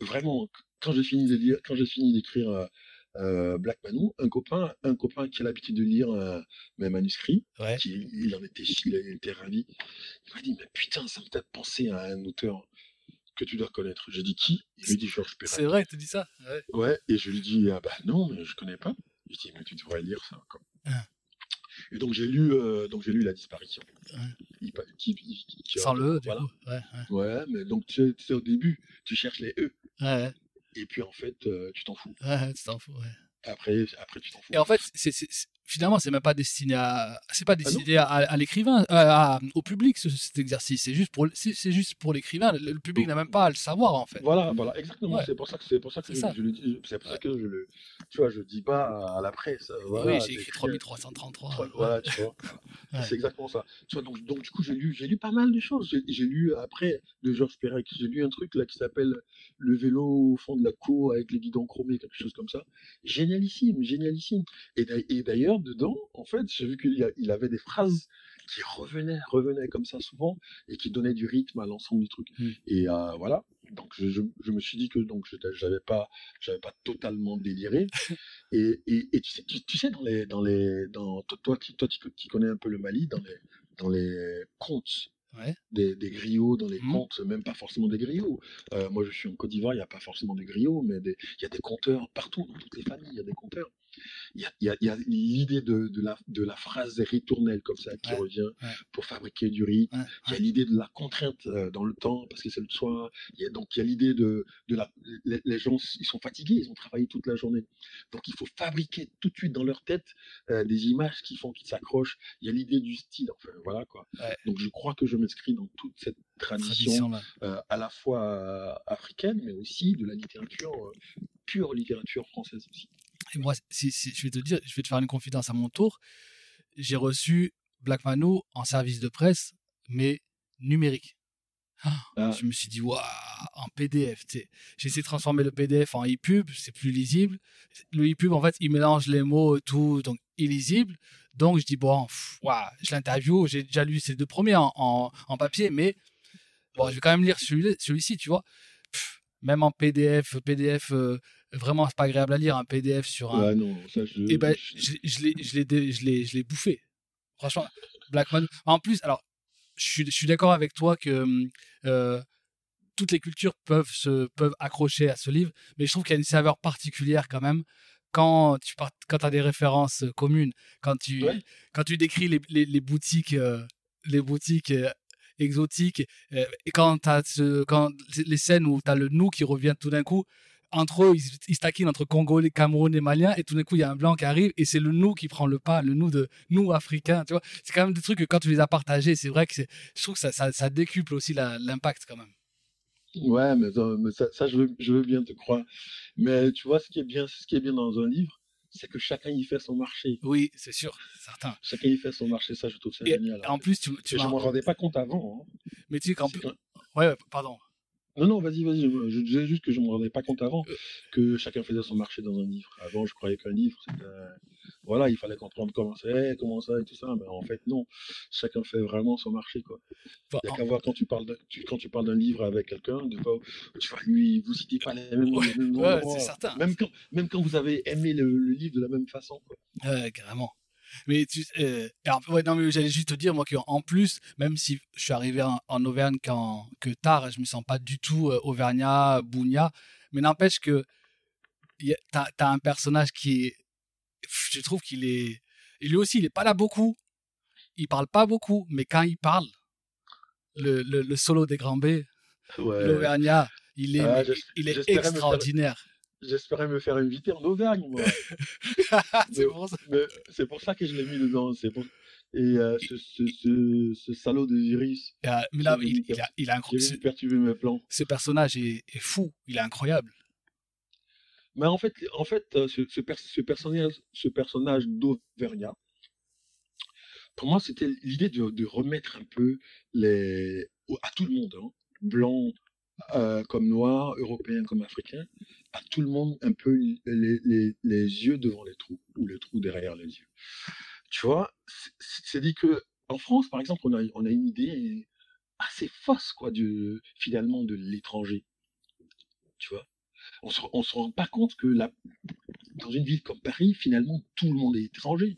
Vraiment, quand j'ai fini de lire, quand j'ai fini d'écrire euh, Black Manou, un copain, un copain qui a l'habitude de lire euh, mes manuscrits, qui, il en était, il était ravi. Il m'a dit, mais putain, ça me fait penser à un auteur que tu dois connaître. J'ai dit qui? Il me dit Georges Perec. C'est vrai, tu dis ça? Ouais. et je lui dis, ah bah non, mais je connais pas. Il dit, mais tu devrais lire ça. Ah. Et donc j'ai lu, euh, donc j'ai lu La disparition. Sans le, voilà. Ouais, ouais. mais donc tu sais, au début, tu cherches les E. Ouais et puis en fait, euh, tu t'en fous. Ouais, tu t'en fous, ouais. Après, après tu t'en fous. Et en fait, c'est- finalement, c'est même pas destiné à, c'est pas destiné à, à l'écrivain, à- au public ce- cet exercice. C'est juste pour, c'est, juste pour l'écrivain. Le, le public n'a même pas à le savoir en fait. Voilà, voilà, exactement. Ouais. C'est pour ça que c'est pour ça que je, ça. je le dis. C'est pour ça que je le, tu vois, je dis pas à la presse. Voilà, oui, j'ai écrit 3333. Trois- ouais. Voilà, tu vois. (laughs) Ouais. C'est exactement ça. Tu vois, donc, donc du coup, j'ai lu, j'ai lu pas mal de choses. J'ai, lu après de Georges Perec, j'ai lu un truc là qui s'appelle Le vélo au fond de la cour avec les guidons chromés, quelque chose comme ça. Génialissime, génialissime. Et, d'a- dedans, en fait, j'ai vu qu'il avait des phrases qui revenaient, revenaient comme ça souvent et qui donnaient du rythme à l'ensemble du truc. Mm. Et euh, voilà. Donc je, je, je me suis dit que donc j'avais pas j'avais pas totalement déliré (laughs) et, et, et tu sais tu, tu sais dans les dans les dans toi toi qui toi qui, qui connais un peu le Mali dans les dans les contes Ouais. des, des griots dans les Mhm. contes même pas forcément des griots Euh, moi je suis en Côte d'Ivoire il n'y a pas forcément des griots mais il y a des conteurs partout dans toutes les familles il y a des conteurs il y a, il y a- il y a l'idée de, de, la, de la phrase ritournelle comme ça qui Ouais, revient ouais. pour fabriquer du rythme Ouais, il y a l'idée de la contrainte euh, dans le temps parce que c'est le soir. Il y a, donc il y a l'idée de, de la. Les, les gens ils sont fatigués, ils ont travaillé toute la journée. Donc il faut fabriquer tout de suite dans leur tête euh, des images qui font qu'ils s'accrochent. Il y a l'idée du style. Enfin voilà quoi. Donc je crois que je m'inscris dans toute cette tradition euh, à la fois euh, africaine mais aussi de la littérature pure littérature française aussi. Et moi, si, si- je vais te dire, je vais te faire une confidence à mon tour. J'ai reçu Black Mano en service de presse, mais numérique. Ah, Ah. Je me suis dit, waouh, en PDF. J'ai essayé de transformer le PDF en e-pub, c'est plus lisible. Le e-pub, en fait, il mélange les mots et tout, donc illisible. Donc, je dis, bon, pff, waouh, je l'interview, j'ai déjà lu ces deux premiers en, en- en papier, mais bon, je vais quand même lire celui- celui-ci, tu vois. Pff, même en PDF, PDF, euh, vraiment, c'est pas agréable à lire, un PDF sur un, Ouais, non, ça je. et ben, je- je, l'ai, je l'ai, dé- je l'ai, je l'ai bouffé. Franchement, Black Man. En plus, alors, je suis, je suis d'accord avec toi que hum, euh, toutes les cultures peuvent se, peuvent accrocher à ce livre, mais je trouve qu'il y a une saveur particulière quand même quand tu pars, quand as des références euh, communes, quand tu, Ouais. quand tu décris les, les, les boutiques, euh, les boutiques euh, exotiques, et quand ce, quand les scènes où tu as le nous qui revient tout d'un coup, entre eux, ils, ils se taquinent entre Congolais, Cameroun et Maliens, et tout d'un coup, il y a un blanc qui arrive, et c'est le nous qui prend le pas, le nous de nous africains, tu vois. C'est quand même des trucs que quand tu les as partagés, c'est vrai que je trouve que ça, ça, ça décuple aussi l'impact quand même. Ouais, mais, ça, mais ça, ça, je, veux, je veux bien te croire. Mais tu vois, ce qui est bien, ce qui est bien dans un livre, c'est que chacun y fait son marché. Oui, c'est sûr, certain. Chacun y fait son marché, ça, je trouve ça Et génial. en plus, tu, tu Et je m'as- m'en rendais pas compte avant. hein. mais tu sais qu'en plus, que- ouais, pardon. Non, non, vas-y, vas-y. Je, je disais juste que je me rendais pas compte avant Euh. que chacun faisait son marché dans un livre. Avant, je croyais qu'un livre, c'était. Voilà, il fallait comprendre comment c'est, comment ça et tout ça. Mais en fait, non. Chacun fait vraiment son marché, quoi. Enfin, Il n'y a qu'à voir quand tu parles d'un tu- quand tu parles d'un livre avec quelqu'un, des fois, tu vas lui, vous citez pas les mêmes, Ouais, les mêmes ouais, c'est certain. Même quand, même quand vous avez aimé le, le livre de la même façon, quoi. Ouais, carrément. Mais tu, euh, alors, ouais, non, mais j'allais juste te dire, moi, qu'en plus, même si je suis arrivé en, en Auvergne quand, que tard, je me sens pas du tout euh, auvergnat, bougna, mais n'empêche que t'as as un personnage qui est, je trouve qu'il est, et lui aussi, il est pas là beaucoup, il parle pas beaucoup, mais quand il parle, le, le, le solo des grands B, Ouais. l'auvergnat, il est, Ah, il est extraordinaire. J'espérais me faire inviter en Auvergne, moi. (laughs) C'est pour ça. Mais c'est pour ça que je l'ai mis dedans. C'est pour... Et euh, ce, ce, ce, ce salaud de virus, Euh, mais là, il, il a, il a perturber mes plans. ce personnage est, est fou, il est incroyable. Mais en fait, en fait euh, ce, ce, pers- ce personnage, ce personnage d'Auvergnat, pour moi, c'était l'idée de, de remettre un peu les, à tout le monde, hein, blanc euh, comme noir, européen comme africain, à tout le monde un peu les, yeux devant les trous, ou les trous derrière les yeux. Tu vois, c'est- dit que en France, par exemple, on a, une idée assez fausse, quoi, de, finalement, de l'étranger. Tu vois? On se, se rend pas compte que dans une ville comme Paris, finalement, tout le monde est étranger,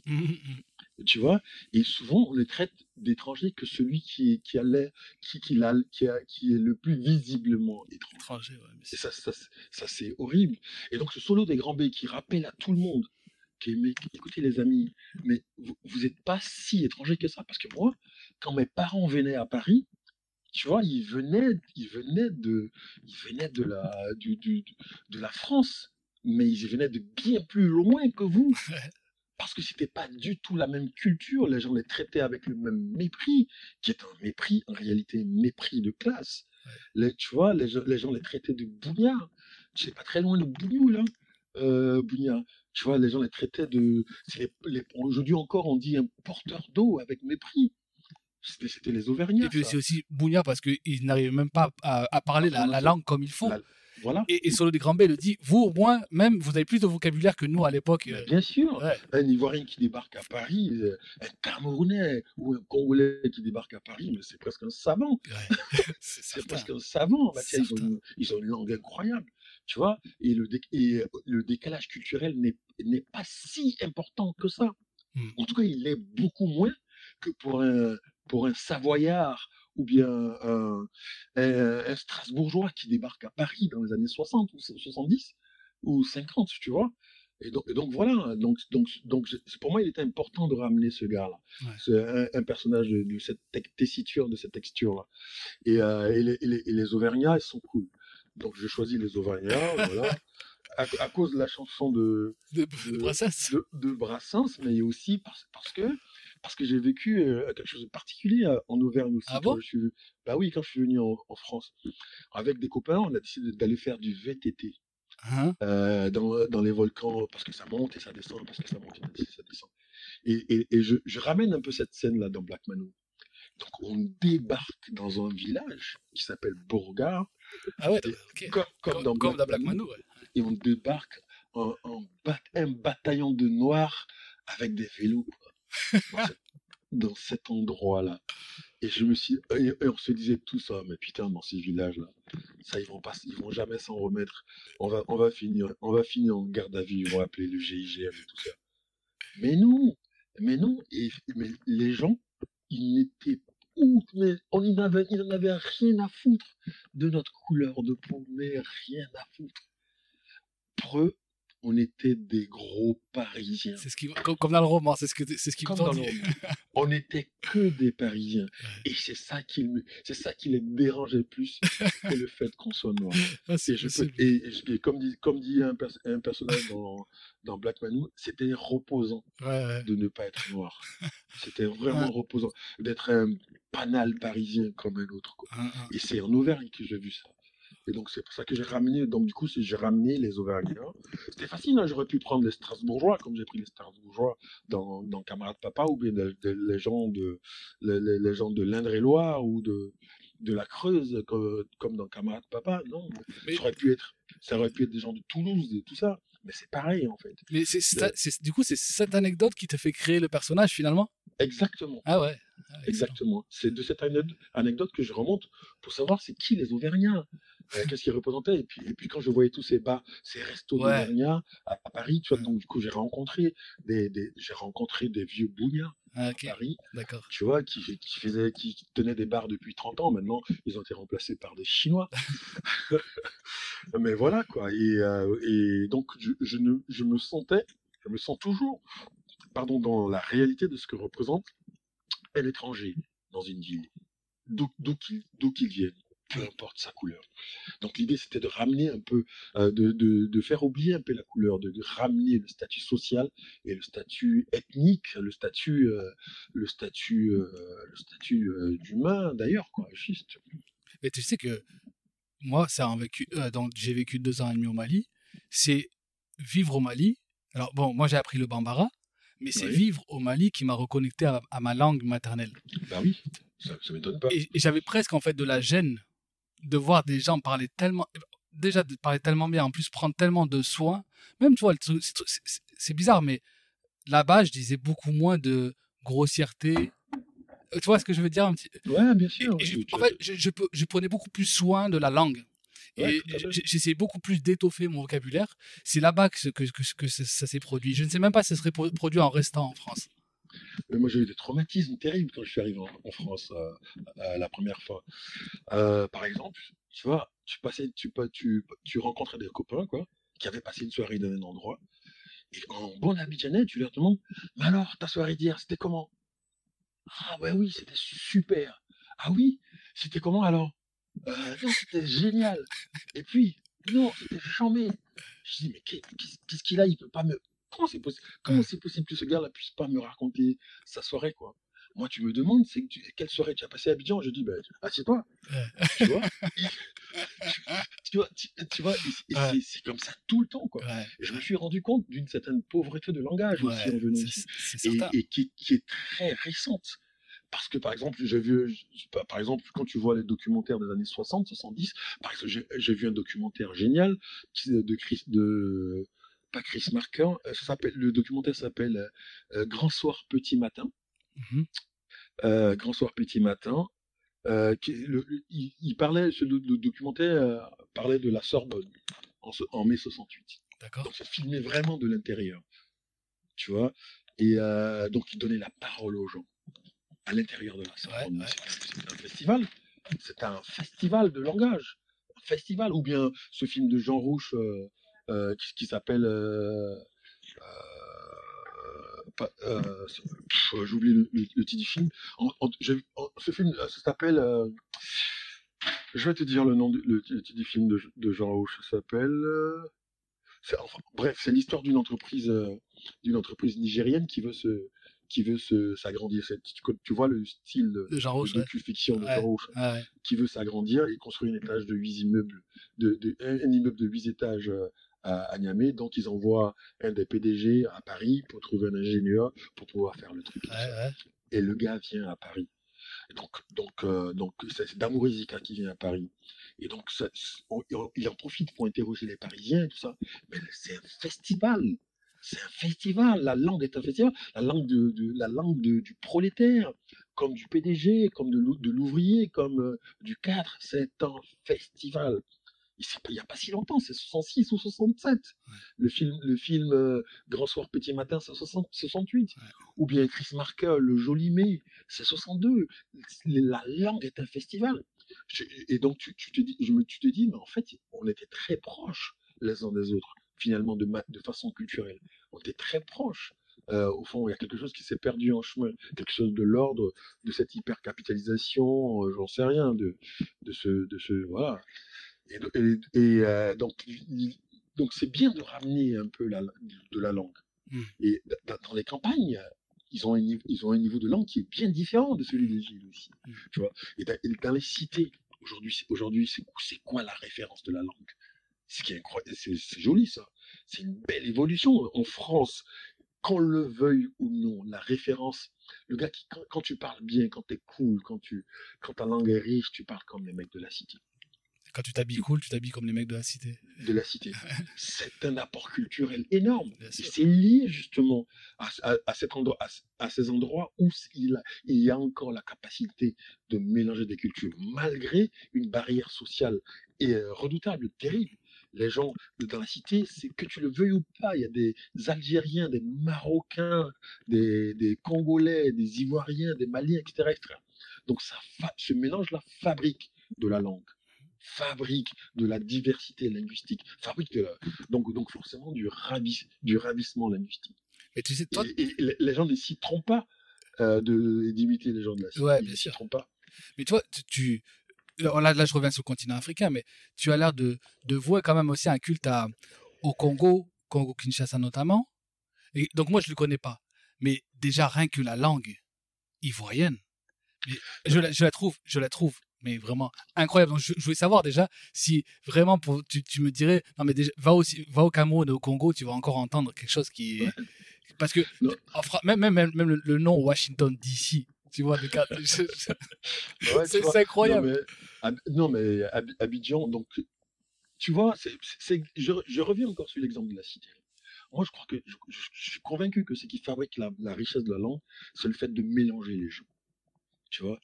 tu vois? Et souvent, on les traite d'étrangers que celui qui, est- qui, a l'air- qui, qui, l'a- qui, a- qui est le plus visiblement étranger. Étranger, ouais. mais Et ça, ça, c'est- ça, c'est horrible. Et donc, ce solo des grands B qui rappelle à tout le monde que, mais, écoutez les amis, mais vous n'êtes pas si étrangers que ça. Parce que moi, quand mes parents venaient à Paris, tu vois, ils venaient, ils venaient de, ils venaient de la, du, du- de la France. mais ils venaient de bien plus loin que vous. (laughs) Parce que c'était pas du tout la même culture, les gens les traitaient avec le même mépris, qui est un mépris, en réalité, mépris de classe. Les, tu vois, les, gens- les gens les traitaient de bougnards. C'est pas très loin de Bougnou, là. Euh, Bougnard. Tu vois, les gens les traitaient de. c'est les- les- Aujourd'hui encore, on dit un porteur d'eau avec mépris. C'était les Auvergnats. Et puis c'est aussi Bougnat parce qu'ils n'arrivent même pas à, à parler la, la langue comme il faut. La- Voilà. Et, et Solo de Grambay le dit, vous au moins, même, vous avez plus de vocabulaire que nous à l'époque. euh, Bien sûr. ouais. Un Ivoirien qui débarque à Paris, euh, un Camerounais ou un Congolais qui débarque à Paris, mais c'est presque un savant. Ouais. (laughs) (laughs) c'est presque un savant. Bah, tiens, ils, ont une, ils ont une langue incroyable. Tu vois et le, dé- et le décalage culturel n'est pas si important que ça. Hmm. En tout cas, il est beaucoup moins que pour un, pour un Savoyard ou bien un, un- un Strasbourgeois qui débarque à Paris dans les années 60 ou 70 ou 50, tu vois? Et donc, et donc voilà, donc, donc, donc pour moi, il était important de ramener ce gars-là. Ouais. Un, un personnage de, de cette tessiture, de cette texture-là. Et, euh, et, les, et, les, et les Auvergnats, ils sont cool. Donc j'ai choisi les Auvergnats, (laughs) voilà, à, à cause de la chanson de, De, de de- Brassens. de, de Brassens, mais aussi parce, parce que parce que j'ai vécu euh, quelque chose de particulier euh, en Auvergne aussi. Ah bon? je suis, bah oui, quand je suis venu en, en France, avec des copains, on a décidé d'aller faire du VTT Hein? euh, dans, dans les volcans parce que ça monte et ça descend, parce que ça monte et ça descend. Et, et, et je, je ramène un peu cette scène-là dans Black Mano. Donc on débarque dans un village qui s'appelle Bourgard, Ah ouais, Et ok. comme, comme, Comme, dans comme dans Black Black Mano Mano, ouais. et on débarque en, en bat- un bataillon de noirs avec des vélos dans, ce- dans cet endroit-là. Et je me suis et, et on se disait tout ça, mais putain dans ces villages-là, ça ils vont pas, ils vont jamais s'en remettre. On va, on va finir, on va finir en garde à vue, ils vont appeler le GIGN et tout ça. Mais non, mais non, et, mais les gens, ils n'étaient mais on avait, n'en avaient rien à foutre de notre couleur de peau, mais rien à foutre. Pour on était des gros Parisiens. C'est ce qui, comme, comme dans le roman, c'est ce que c'est ce qu'ils Comme t'ont dans dit. le roman. On n'était que des Parisiens. Et c'est ça qui, me- c'est ça qui les dérangeait plus que le fait qu'on soit noir. (laughs) Ah, Et, je peux- possible. et- et je- et comme dit, comme dit un, pers- un personnage dans, dans Black Manu, c'était reposant Ouais, ouais. de ne pas être noir. (laughs) C'était vraiment reposant d'être un banal parisien comme un autre. quoi. Hein, hein. Et c'est en Auvergne que j'ai vu ça. Et donc c'est pour ça que j'ai ramené, donc du coup j'ai ramené les Auvergnats. C'était facile, hein, j'aurais pu prendre les Strasbourgeois, comme j'ai pris les Strasbourgeois dans, dans Camarade Papa, ou bien les, gens de les, gens de l'Indre-et-Loire ou de, de la Creuse, comme, comme dans Camarade Papa. Non, Mais- ça aurait pu être, ça aurait pu être des gens de Toulouse et tout ça. Mais c'est pareil en fait. Mais c'est, du coup, c'est cette anecdote qui te fait créer le personnage finalement? Exactement. Ah ouais. Ah. Exactement. C'est de cette anecdote, anecdote que je remonte pour savoir c'est qui les Auvergnats, euh, qu'est-ce qu'ils représentaient. Et puis, et puis quand je voyais tous ces bars, ces restos Ouais. d'Auvergnats à, à Paris, tu vois, Mm. donc du coup j'ai rencontré des, des- j'ai rencontré des vieux bougnats Ah, à ok, Paris, d'accord. tu vois, qui, qui faisaient, qui tenaient des bars depuis 30 ans. Maintenant, ils ont été remplacés par des Chinois. (laughs) Mais voilà quoi. Et, euh, et donc je, je ne, je me sentais, je me sens toujours, pardon, dans la réalité de ce que représente un étranger dans une ville, qu'il d'où qu'il vienne, peu importe sa couleur. Donc l'idée c'était de ramener un peu, euh, de, de, de faire oublier un peu la couleur, de ramener le statut social et le statut ethnique, le statut, euh, le statut, euh, le statut d'humain d'ailleurs quoi, juste. Mais tu sais que moi, ça a vécu, donc j'ai vécu deux ans et demi au Mali. C'est vivre au Mali. Alors bon, moi j'ai appris le bambara, mais c'est Oui. vivre au Mali qui m'a reconnecté à, à ma langue maternelle. Bah oui, ça, ça m'étonne pas. Et, et j'avais presque en fait de la gêne de voir des gens parler tellement, déjà de parler tellement bien, en plus prendre tellement de soin. Même tu vois, c'est- bizarre, mais là-bas je disais beaucoup moins de grossièreté. Euh, Tu vois ce que je veux dire un petit Ouais, bien sûr. et je- en fait, je, je peux- je prenais beaucoup plus soin de la langue. Ouais, et j'essayais beaucoup plus d'étoffer mon vocabulaire. C'est là-bas que, ce- que, que, que ça, ça s'est produit. Je ne sais même pas si ça serait pro- produit en restant en France. Mais moi, j'ai eu des traumatismes terribles quand je suis arrivé en, France euh, euh, la première fois. Euh, par exemple, tu vois, tu passais, tu, rencontrais des copains, quoi, qui avaient passé une soirée dans un endroit. Et en bon abidjanais, tu leur demandes, mais alors, ta soirée d'hier, c'était comment? Ah ouais, oui, c'était super. Ah oui, c'était comment alors? Euh, Non, c'était génial. Et puis, Non, c'était jamais. Je dis, mais qu'est-ce qu'il a? Il peut pas me. Comment c'est possible Comment c'est possible que ce gars-là puisse pas me raconter sa soirée, quoi? Moi, tu me demandes, c'est quelle soirée tu as passé à Abidjan? Je dis, ben, assieds-toi. (laughs) tu vois? Tu vois, tu, vois c'est comme ça tout le temps. Quoi. Je me suis rendu compte d'une certaine pauvreté de langage aussi en venant ici. Et, et qui, qui, est très récente. Parce que, par exemple, j'ai vu, par exemple, quand tu vois les documentaires des années 60, 70, par exemple, j'ai vu un documentaire génial de Chris, de, pas Chris Marker, euh, ça s'appelle, le documentaire s'appelle euh, Grand Soir, Petit Matin. Euh, Grand Soir, Petit Matin. Qui, le, il, parlait, le, documentaire parlait de la Sorbonne en, en mai 68. D'accord. Donc, c'est filmé vraiment de l'intérieur. Tu vois? Et donc, il donnait la parole aux gens à l'intérieur de la Sorbonne. C'est un festival. C'est un festival de langage. Un festival. Ou bien ce film de Jean Rouche euh, qui, s'appelle. Euh, euh, j'oublie le, le, titre du film. ce film, ça s'appelle. je vais te dire le nom du le, titre du film de, de Jean Rouche. Ça s'appelle. Enfin, bref, c'est l'histoire d'une entreprise, d'une entreprise nigérienne qui veut se, qui veut s'agrandir. Tu, tu, vois le style de, Jean Rouge, de fiction de Jean Rouge, qui veut s'agrandir et construire un étage de 8 immeubles, de, de, un, immeuble de 8 étages à, Niamey. Donc, ils envoient un des PDG à Paris pour trouver un ingénieur pour pouvoir faire le truc. Et le gars vient à Paris. donc, donc, euh, donc c'est Damourezika qui vient à Paris. Et donc, il en profite pour interroger les Parisiens, tout ça. Mais c'est un festival. C'est un festival. La langue est un festival. La langue, de, la langue du prolétaire, comme du PDG, comme de l'ouvrier, comme euh, du cadre. C'est un festival il n'y a pas si longtemps, c'est 66 ou 67. Le film, le film euh, Grand Soir Petit Matin, c'est 68. Ou bien Chris Marker, Le Joli Mai, c'est 62. La langue est un festival. et donc tu, te dis, je me, tu te dis, mais en fait, on était très proches les uns des autres, finalement, de, de façon culturelle. On était très proches. Euh, au fond, il y a quelque chose qui s'est perdu en chemin, quelque chose de l'ordre de cette hypercapitalisation, euh, j'en sais rien, de, de ce, de ce, voilà. Et, euh, donc, donc c'est bien de ramener un peu la, de la langue. Mmh. Et dans les campagnes, ils ont, un, ils ont un niveau de langue qui est bien différent de celui des villes aussi. Mmh. Tu vois? Et, dans, les cités, aujourd'hui, aujourd'hui c'est quoi la référence de la langue? C'est joli ça. C'est une belle évolution. En France, qu'on le veuille ou non, la référence, le gars qui, quand, quand tu parles bien, quand tu es cool, quand, tu, quand ta langue est riche, tu parles comme les mecs de la cité. Quand tu t'habilles cool, tu t'habilles comme les mecs de la cité. De la cité. (laughs) c'est un apport culturel énorme. C'est lié justement à, cet endroit, à, ces endroits où il, y a encore la capacité de mélanger des cultures, malgré une barrière sociale et, euh, redoutable, terrible. Les gens dans la cité, c'est que tu le veuilles ou pas, il y a des Algériens, des Marocains, des, Congolais, des Ivoiriens, des Maliens, etc. Donc ça, ce mélange-là fabrique de la langue fabrique de la diversité linguistique, fabrique donc, donc forcément du, du ravissement linguistique. Et tu sais, toi... et, les gens ne s'y trompent pas euh, d'imiter les gens de la cité. Ouais, bien sûr. pas. Mais toi, tu, là, là, je reviens sur le continent africain, mais tu as l'air de, de voir quand même aussi un culte à, au Congo, Congo-Kinshasa notamment. Et donc moi, je ne le connais pas. Mais déjà, rien que la langue ivoirienne, je, la, je, la, trouve, je la trouve mais vraiment incroyable. Donc, je, voulais savoir déjà si vraiment pour, tu, tu, me dirais, non, mais déjà, va, aussi, va au Cameroun et au Congo, tu vas encore entendre quelque chose qui est. Parce que même, même, même, même le, nom Washington DC, tu (laughs) vois, c'est incroyable. Non mais, Abidjan, donc, tu vois, c'est je, je, reviens encore sur l'exemple de la cité. Moi, je crois que je, suis convaincu que ce qui fabrique la, la richesse de la langue, c'est le fait de mélanger les gens. Tu vois?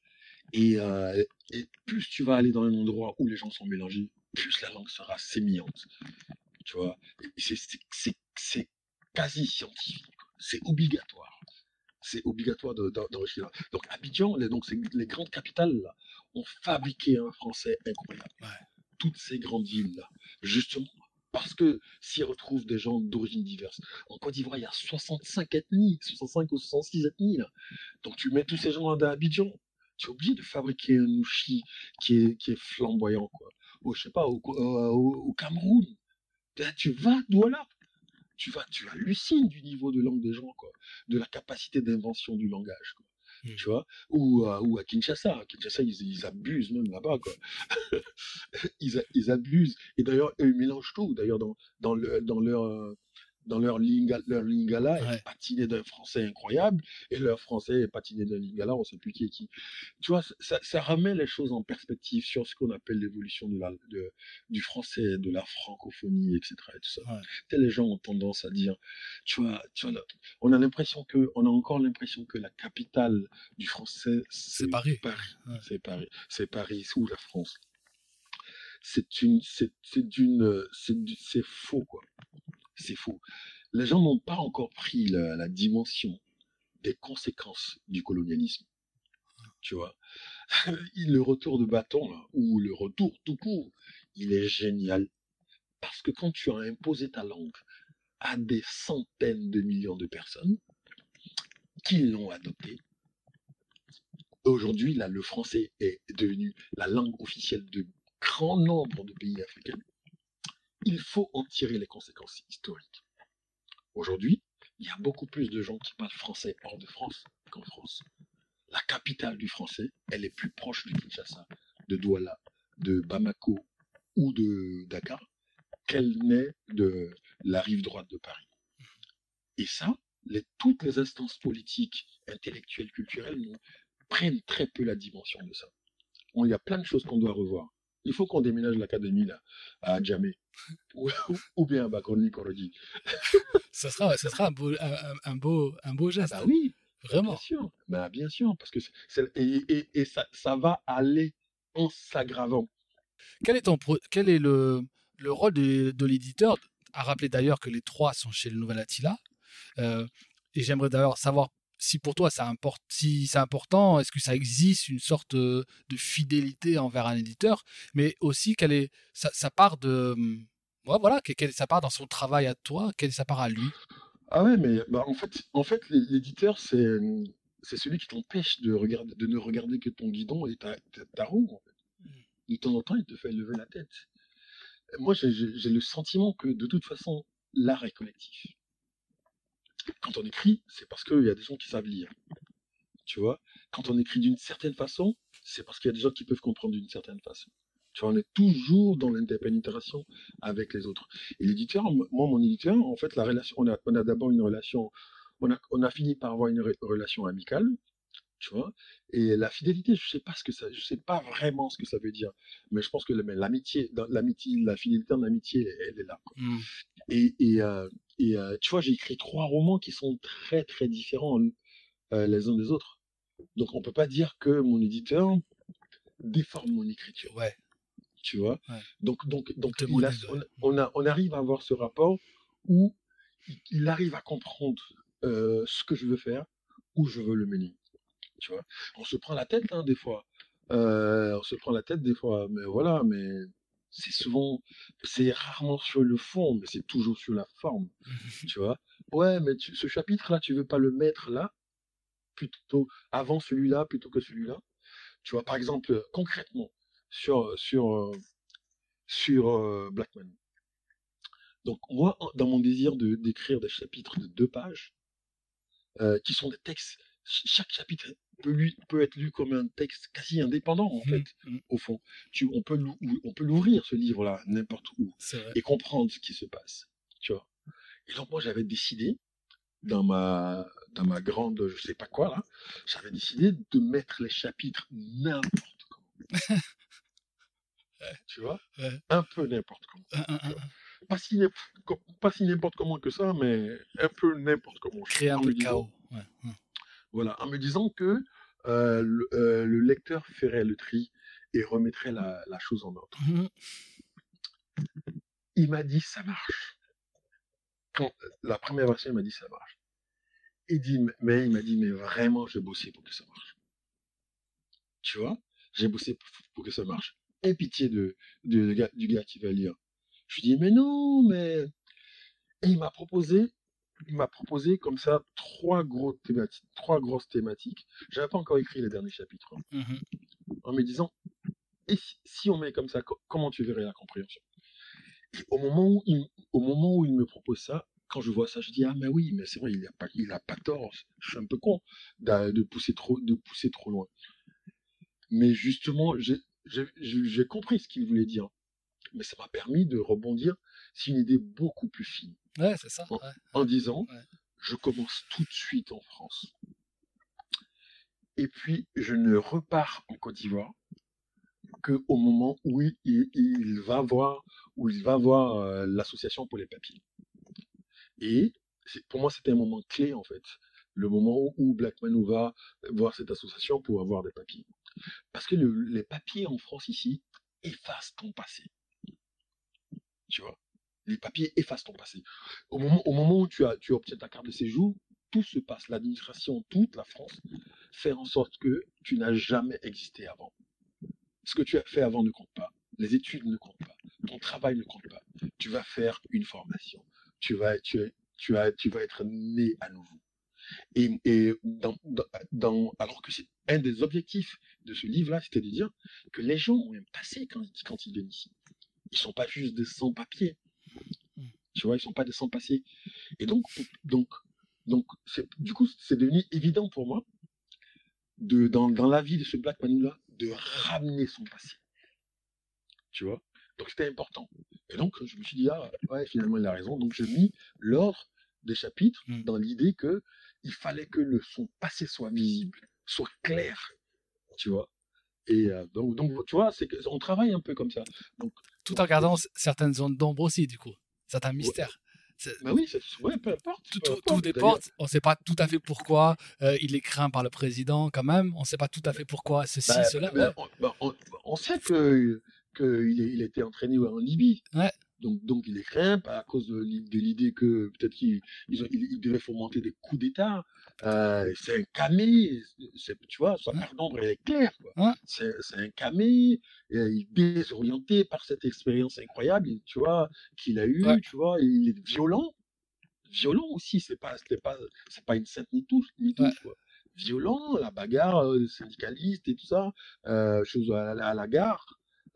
Euh, et, plus tu vas aller dans un endroit où les gens sont mélangés, plus la langue sera sémillante. Tu vois, c'est quasi scientifique. C'est obligatoire. C'est obligatoire d'enrichir. donc Abidjan, les, donc les grandes capitales là, ont fabriqué un français incroyable. Toutes ces grandes villes là, justement parce que s'y retrouvent des gens d'origine diverse. En Côte d'Ivoire, il y a 65 ethnies, 65 ou 66 ethnies. Là. Donc tu mets tous ces gens à Abidjan, tu es obligé de fabriquer un ouchi qui est, qui est flamboyant. Quoi. au, je sais pas, au, euh, au- au Cameroun. Ben, Tu vas, Douala. Tu vas, tu hallucines du niveau de langue des gens, quoi. De la capacité d'invention du langage, quoi. Mm. Tu vois? Ou, à- ou à Kinshasa. À Kinshasa, ils, ils abusent même là-bas, quoi. (laughs) ils, ils abusent. Et d'ailleurs, ils mélangent tout. D'ailleurs, dans, dans, le, dans leur, euh, dans leur, linga, leur lingala, Ouais. est patiné d'un français incroyable, et leur français est patiné d'un lingala, on sait plus qui est qui. Tu vois, ça, ça remet les choses en perspective sur ce qu'on appelle l'évolution de la, de, du français, de la francophonie, etc. Et tout ça. Ouais. Les gens ont tendance à dire, tu vois, tu vois, là, on a l'impression que, on a encore l'impression que la capitale du français, C'est Paris. Ouais. c'est Paris. C'est Paris ou la France. C'est une, c'est, c'est d'une, c'est, c'est faux quoi. C'est faux. Les gens n'ont pas encore pris la, dimension des conséquences du colonialisme. Tu vois, (laughs) le retour de bâton ou le retour tout court, il est génial parce que quand tu as imposé ta langue à des centaines de millions de personnes qui l'ont adopté, Aujourd'hui, le français est devenu la langue officielle de grand nombre de pays africains. Il faut en tirer les conséquences historiques. Aujourd'hui, il y a beaucoup plus de gens qui parlent français hors de France qu'en France. La capitale du français, elle est plus proche de Kinshasa, de Douala, de Bamako ou de Dakar qu'elle n'est de la rive droite de Paris. Et ça, toutes les instances politiques, intellectuelles, culturelles prennent très peu la dimension de ça. Il y a plein de choses qu'on doit revoir. Il faut qu'on déménage l'académie à Djamé. Ou, ou bien Bakorni Korodi. (laughs) Ça sera, ça sera un, beau, un, beau, un beau geste. Bah oui, Vraiment. bien sûr. Bah, bien sûr, parce que et, et- et ça, ça va aller en s'aggravant. Quel est, ton pro- quel est le, le rôle de, de l'éditeur? À rappeler d'ailleurs que les trois sont chez le Nouvel Attila. Euh, et j'aimerais d'ailleurs savoir si pour toi ça importe, si c'est important, est-ce que ça existe une sorte euh, de fidélité envers un éditeur, mais aussi quelle est ça, ça part de ouais, voilà, que- quelle est sa part dans son travail à toi, quelle est sa part à lui? Ah ouais, mais bah, en fait, en fait l'é- l'éditeur, c'est, c'est celui qui t'empêche de, regarder, de ne regarder que ton guidon et ta, ta, ta roue. En fait. De temps en temps, il te fait lever la tête. Moi, j'ai le sentiment que de toute façon, l'art est collectif. Quand on écrit, c'est parce qu'il y a des gens qui savent lire. Tu vois? Quand on écrit d'une certaine façon, c'est parce qu'il y a des gens qui peuvent comprendre d'une certaine façon. Tu vois, on est toujours dans l'interpénétration avec les autres. Et l'éditeur, moi, mon éditeur, en fait, la relation, on a, on a d'abord une relation, on a, on a fini par avoir une re- relation amicale, tu vois? Et la fidélité, je sais pas ce que ça, je sais pas vraiment ce que ça veut dire, mais je pense que l'amitié, la fidélité en amitié, elle est là. quoi. Et, et, euh, et euh, tu vois, j'ai écrit trois romans qui sont très très différents euh, les uns des autres. Donc on peut pas dire que mon éditeur déforme mon écriture Ouais. tu vois? Ouais. Donc, donc, donc a- on, a, on arrive à avoir ce rapport où il, arrive à comprendre euh, ce que je veux faire, où je veux le mener. Tu vois? On se prend la tête, hein, des fois. On se prend la tête des fois, mais voilà, mais c'est souvent, c'est rarement sur le fond, mais c'est toujours sur la forme, (laughs) tu vois? Ouais, mais tu- ce chapitre-là, tu veux pas le mettre là, plutôt avant celui-là, plutôt que celui-là? Tu vois, par exemple, euh, concrètement, sur, sur, euh, sur euh, Blackman. Donc, moi, dans mon désir de d'écrire des chapitres de deux pages, euh, qui sont des textes, chaque chapitre peut, lui, peut être lu comme un texte quasi indépendant, en hum, fait, hum, au fond. Tu, on peut l'ouvrir, ce livre-là, n'importe où et comprendre ce qui se passe. Tu vois. Et donc moi j'avais décidé dans ma dans ma grande je sais pas quoi là, j'avais décidé de mettre les chapitres n'importe comment. (laughs) Tu vois, Ouais. un peu n'importe comment. Un- un- un- Pas si n'importe comment que ça, mais un peu n'importe comment. Créer un disant- chaos. Ouais. Voilà, en me disant que euh, le, euh, le lecteur ferait le tri et remettrait la, la chose en ordre. Hum, il m'a dit ça marche. Quand la première version, il m'a dit ça marche. Il dit mais il m'a dit mais vraiment j'ai bossé pour que ça marche. Tu vois, j'ai bossé pour, que ça marche. Et pitié de, de- de gars- du gars qui va lire. Je lui dis mais non mais et il m'a proposé m'a proposé comme ça trois gros thématiques, trois grosses thématiques. J'avais pas encore écrit les derniers chapitres hein, hum. en me disant et si, si on met comme ça, co- comment tu verrais la compréhension? Et au moment où il, au moment où il me propose ça, quand je vois ça, je dis ah mais oui, mais c'est vrai, il a pas, il a pas tort. Je suis un peu con de pousser trop, de pousser trop loin. Mais justement, j'ai j'ai- j'ai- j'ai compris ce qu'il voulait dire. Mais ça m'a permis de rebondir sur une idée beaucoup plus fine Ouais, c'est ça. Ouais. en disant Ouais. je commence tout de suite en France. Et puis je ne repars en Côte d'Ivoire que au moment où il, il- il va voir où il va voir euh, l'association pour les papiers. Et pour moi c'était un moment clé en fait, le moment où, où Black Manu va voir cette association pour avoir des papiers. Parce que le- les papiers en France ici effacent ton passé. Tu vois, les papiers effacent ton passé. Au moment, où tu, obtiens ta carte de séjour, tout se passe. L'administration, toute la France, fait en sorte que tu n'as jamais existé avant. Ce que tu as fait avant ne compte pas. Les études ne comptent pas. Ton travail ne compte pas. Tu vas faire une formation. Tu vas, être né à nouveau. Et, alors que c'est un des objectifs de ce livre-là, c'était de dire que les gens ont un passé quand, ils viennent ici. Ils sont pas juste des sans-papiers. Tu vois, ils sont pas des sans-papiers. Et donc, donc, donc, c'est- du coup, c'est devenu évident pour moi, de, dans, dans la vie de ce Black Manu-là, de ramener son passé. Tu vois? Donc, c'était important. Et donc, je me suis dit, ah, ouais, finalement, il a raison. Donc, j'ai mis l'ordre des chapitres Mm. dans l'idée que il fallait que le, son passé soit visible, soit clair. Tu vois? Et euh, donc, donc, tu vois, c'est on travaille un peu comme ça. Donc, Tout en gardant c- certaines zones d'ombre aussi, du coup. Certains mystères. C'est- bah oui, c'est, ouais, peu importe. Tout, peu tout, importe. On ne sait pas tout à fait pourquoi euh, il est craint par le président, quand même. On ne sait pas tout à fait pourquoi ceci, Bah, cela. bah, ouais. on, bah, on- on sait que qu'il il était entraîné en Libye. Ouais. Donc, donc il est craint à cause de l'i- de l'idée que peut-être qu'il il- il devait fomenter des coups d'État. Euh, c'est un camé, tu vois, Ouais. carte d'ombre elle est claire. C'est un camé, il est désorienté par cette expérience incroyable, tu vois, qu'il a eue, Ouais. tu vois, il est violent. Violent aussi, c'est pas, pas, c'est pas une sainte ni touche, ni Ouais. touche, quoi. Violent, la bagarre euh, syndicaliste et tout ça, euh, chose à la gare,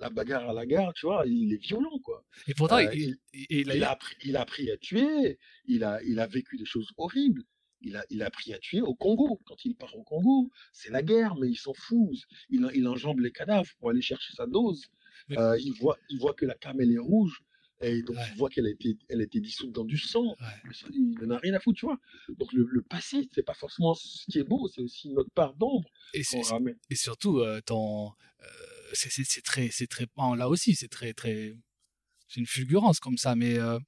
la bagarre à la gare, tu vois, il est violent, quoi. Et pourtant, Euh, il, il- il a Il eu- a, appris, il a appris à tuer, il a, il a vécu des choses horribles. Il a, il a appris à tuer au Congo. Quand il part au Congo, c'est la guerre, mais il s'en fout. Il, il enjambe les cadavres pour aller chercher sa dose. Mais- Euh, il, voit, il voit que la camelle est rouge, et donc Ouais. il voit qu'elle a été, elle a été dissoute dans du sang. Ouais. Il n'en a rien à foutre, tu vois. Donc le, le passé, c'est pas forcément ce qui est beau, c'est aussi notre part d'ombre Et, et surtout, euh, ton, euh, c'est- très, c'est très, bon, là aussi, c'est très, très, c'est une fulgurance comme ça, mais euh,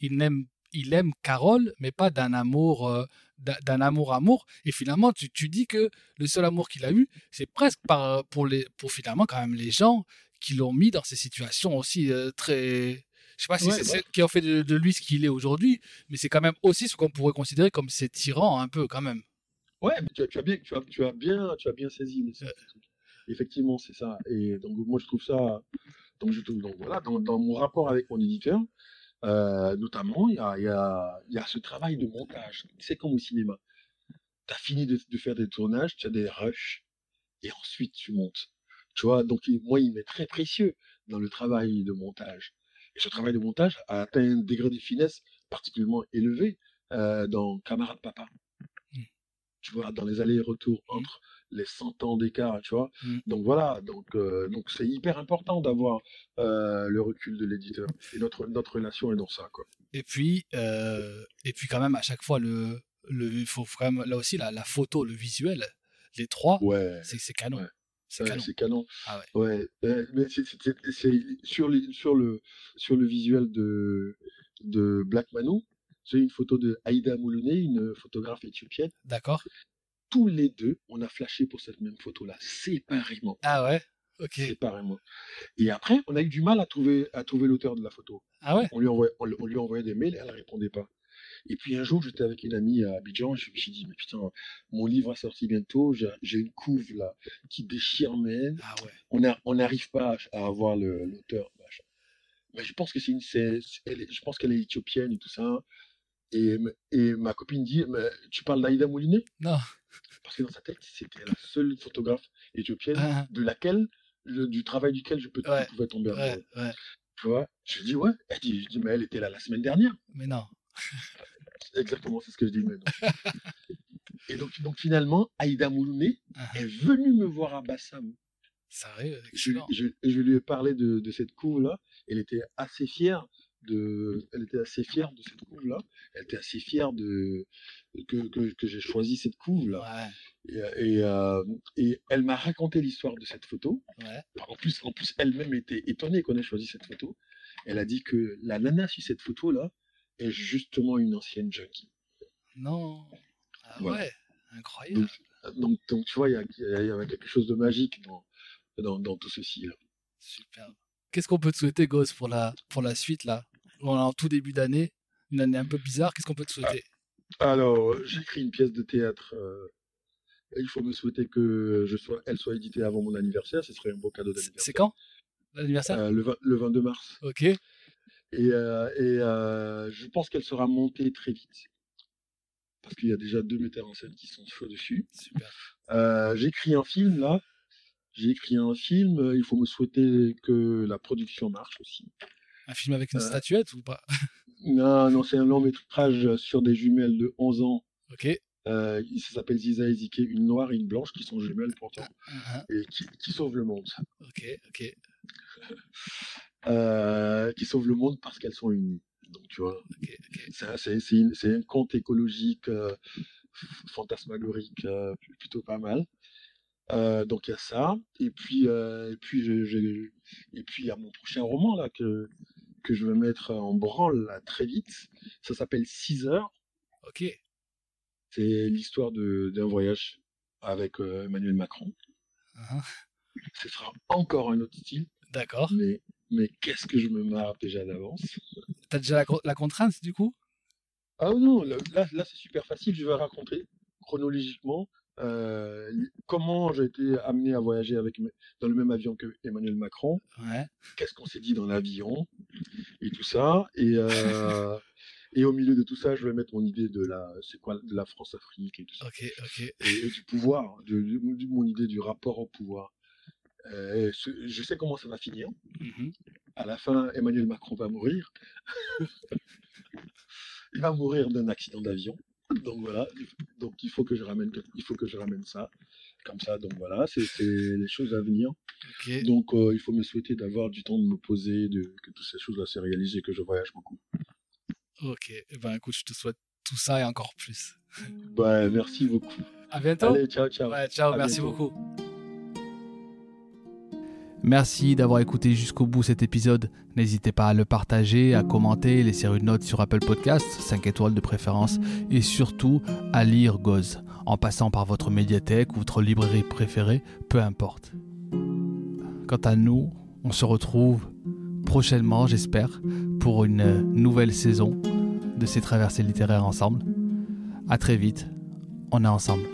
il aime, il aime Carole, mais pas d'un amour, euh, d'un d'un amour amour. Et finalement, tu, tu dis que le seul amour qu'il a eu, c'est presque par, pour les, pour finalement quand même les gens qui l'ont mis dans ces situations aussi euh, très, je sais pas si Ouais, c'est bah. ce qui ont fait de, de lui ce qu'il est aujourd'hui, mais c'est quand même aussi ce qu'on pourrait considérer comme ses tyrans un peu quand même. Ouais, mais tu as, tu as bien, tu as, tu as bien, tu as bien saisi. Effectivement, c'est ça. Et donc moi je trouve ça, donc je trouve donc voilà, dans, dans mon rapport avec mon éditeur, euh, notamment il y a, y, a, y a ce travail de montage. C'est comme au cinéma. Tu as fini de, de faire des tournages, tu as des rushs, et ensuite tu montes. Tu vois, donc moi il m'est très précieux dans le travail de montage. Et ce travail de montage a atteint un degré de finesse particulièrement élevé euh, dans Camarade Papa tu vois, dans les allers-retours entre les 100 ans d'écart, tu vois. Mm. Donc voilà, donc euh, donc c'est hyper important d'avoir euh, le recul de l'éditeur. Et notre notre relation est dans ça, quoi. Et puis, euh, et puis quand même, à chaque fois, le, le, faut même, là aussi, la, la photo, le visuel, les trois, Ouais. c'est canon. Ouais. C'est canon. canon. Ah ouais. Ouais. mais c'est sur les sur le sur le visuel de de Black Manu, c'est une photo de Aïda Moulouné, une photographe éthiopienne. D'accord. Tous les deux, on a flashé pour cette même photo-là, séparément. Ah ouais? Ok. séparément. Et après, on a eu du mal à trouver, à trouver l'auteur de la photo. Ah ouais? On lui, envoyait, on, on lui envoyait des mails et elle ne répondait pas. Et puis un jour, j'étais avec une amie à Abidjan, je me suis dit, mais putain, mon livre a sorti bientôt, j'ai une couve là qui déchire haines. Ah ouais. On n'arrive pas à, avoir l'auteur. Mais je pense que c'est une, est- je pense qu'elle est éthiopienne et tout ça. Et, ma copine dit, mais tu parles d'Aïda Mouliné? Non. Parce que dans sa tête, c'était la seule photographe éthiopienne Ah, de laquelle le- du travail duquel je peux Ouais, pouvais tomber Ouais, ouais. Tu vois? Je dis ouais. Elle dit, je dis mais elle était là la semaine dernière. Mais non. Exactement, c'est ce que je dis maintenant. (laughs) Et donc, donc finalement, Aïda Moulouné Ah, est venue me voir à Bassam. Sérieux, Je, je, je lui ai parlé de, de cette couve-là. Elle était assez fière de, elle était assez fière de cette couve-là. Elle était assez fière de que, que, que j'ai choisi cette couve-là. Ouais, Et, et, euh, et elle m'a raconté l'histoire de cette photo. ouais. En plus, en plus elle-même était étonnée qu'on ait choisi cette photo. Elle a dit que la nana sur cette photo-là est justement une ancienne junkie. Non. Ah Voilà. ouais, incroyable. Donc, donc tu vois, il y, a- y a- y avait quelque chose de magique dans, dans, dans tout ceci. Là. Super. Qu'est-ce qu'on peut te souhaiter, Gosse, pour la, pour la suite, là? En tout début d'année, une année un peu bizarre. Qu'est-ce qu'on peut te souhaiter? Alors, j'écris une pièce de théâtre. euh, et il faut me souhaiter que je sois, elle soit éditée avant mon anniversaire. Ce serait un beau cadeau d'anniversaire. C'est quand L'anniversaire? Euh, le, 20 le 22 mars. Ok. Et, euh, et je pense qu'elle sera montée très vite. Parce qu'il y a déjà deux metteurs en scène qui sont chauds dessus. Super. J'écris un film là. J'ai écrit un film. Il faut me souhaiter que la production marche aussi. Un film avec une Euh, statuette ou pas? Non, non, c'est un long métrage sur des jumelles de 11 ans. Ok. Euh, ça s'appelle Ziza et Zike, une noire et une blanche qui sont jumelles pourtant Ah, et qui, qui sauvent le monde. Ok, ok. (laughs) Euh, qui sauvent le monde parce qu'elles sont unies. Donc tu vois, ok, ok. c'est un- conte écologique euh, fantasmagorique euh, plutôt pas mal. Donc il y a ça. Et puis, et puis, je- je- et puis il y a mon prochain roman là que que je vais mettre en branle là, très vite. Ça s'appelle 6 heures. Ok. C'est l'histoire d'un voyage avec euh, Emmanuel Macron. Ah, Ce sera encore un autre style, D'accord. mais, mais qu'est-ce que je me marre déjà d'avance. T'as déjà la, la contrainte, du coup? Ah non, là, là, c'est super facile. Je vais raconter chronologiquement euh, comment j'ai été amené à voyager avec, dans le même avion que Emmanuel Macron, Ouais. qu'est-ce qu'on s'est dit dans l'avion? Et tout ça. Et, euh, (laughs) et au milieu de tout ça, je vais mettre mon idée de la, c'est quoi, de la France-Afrique et tout ça. Et, et du pouvoir, de, mon idée du rapport au pouvoir. Euh, ce- je sais comment ça va finir. Mhm. À la fin, Emmanuel Macron va mourir. (laughs) il va mourir d'un accident d'avion. Donc voilà. Donc il faut que je ramène, il faut que je ramène ça. Comme ça, donc voilà, c'est les choses à venir. Donc euh, il faut me souhaiter d'avoir du temps de me poser, de, que toutes ces choses-là se réalisent et que je voyage beaucoup. Ok. Eh ben, écoute, je te souhaite tout ça et encore plus. Bah, merci beaucoup. À bientôt. Allez, ciao, ciao. Ouais, ciao, À merci bientôt. beaucoup. Merci d'avoir écouté jusqu'au bout cet épisode. N'hésitez pas à le partager, à commenter, laisser une note sur Apple Podcast, 5 étoiles de préférence, et surtout à lire Goz, en passant par votre médiathèque ou votre librairie préférée, peu importe. Quant à nous, on se retrouve prochainement, j'espère, pour une nouvelle saison de ces traversées littéraires ensemble. À très vite, on est ensemble.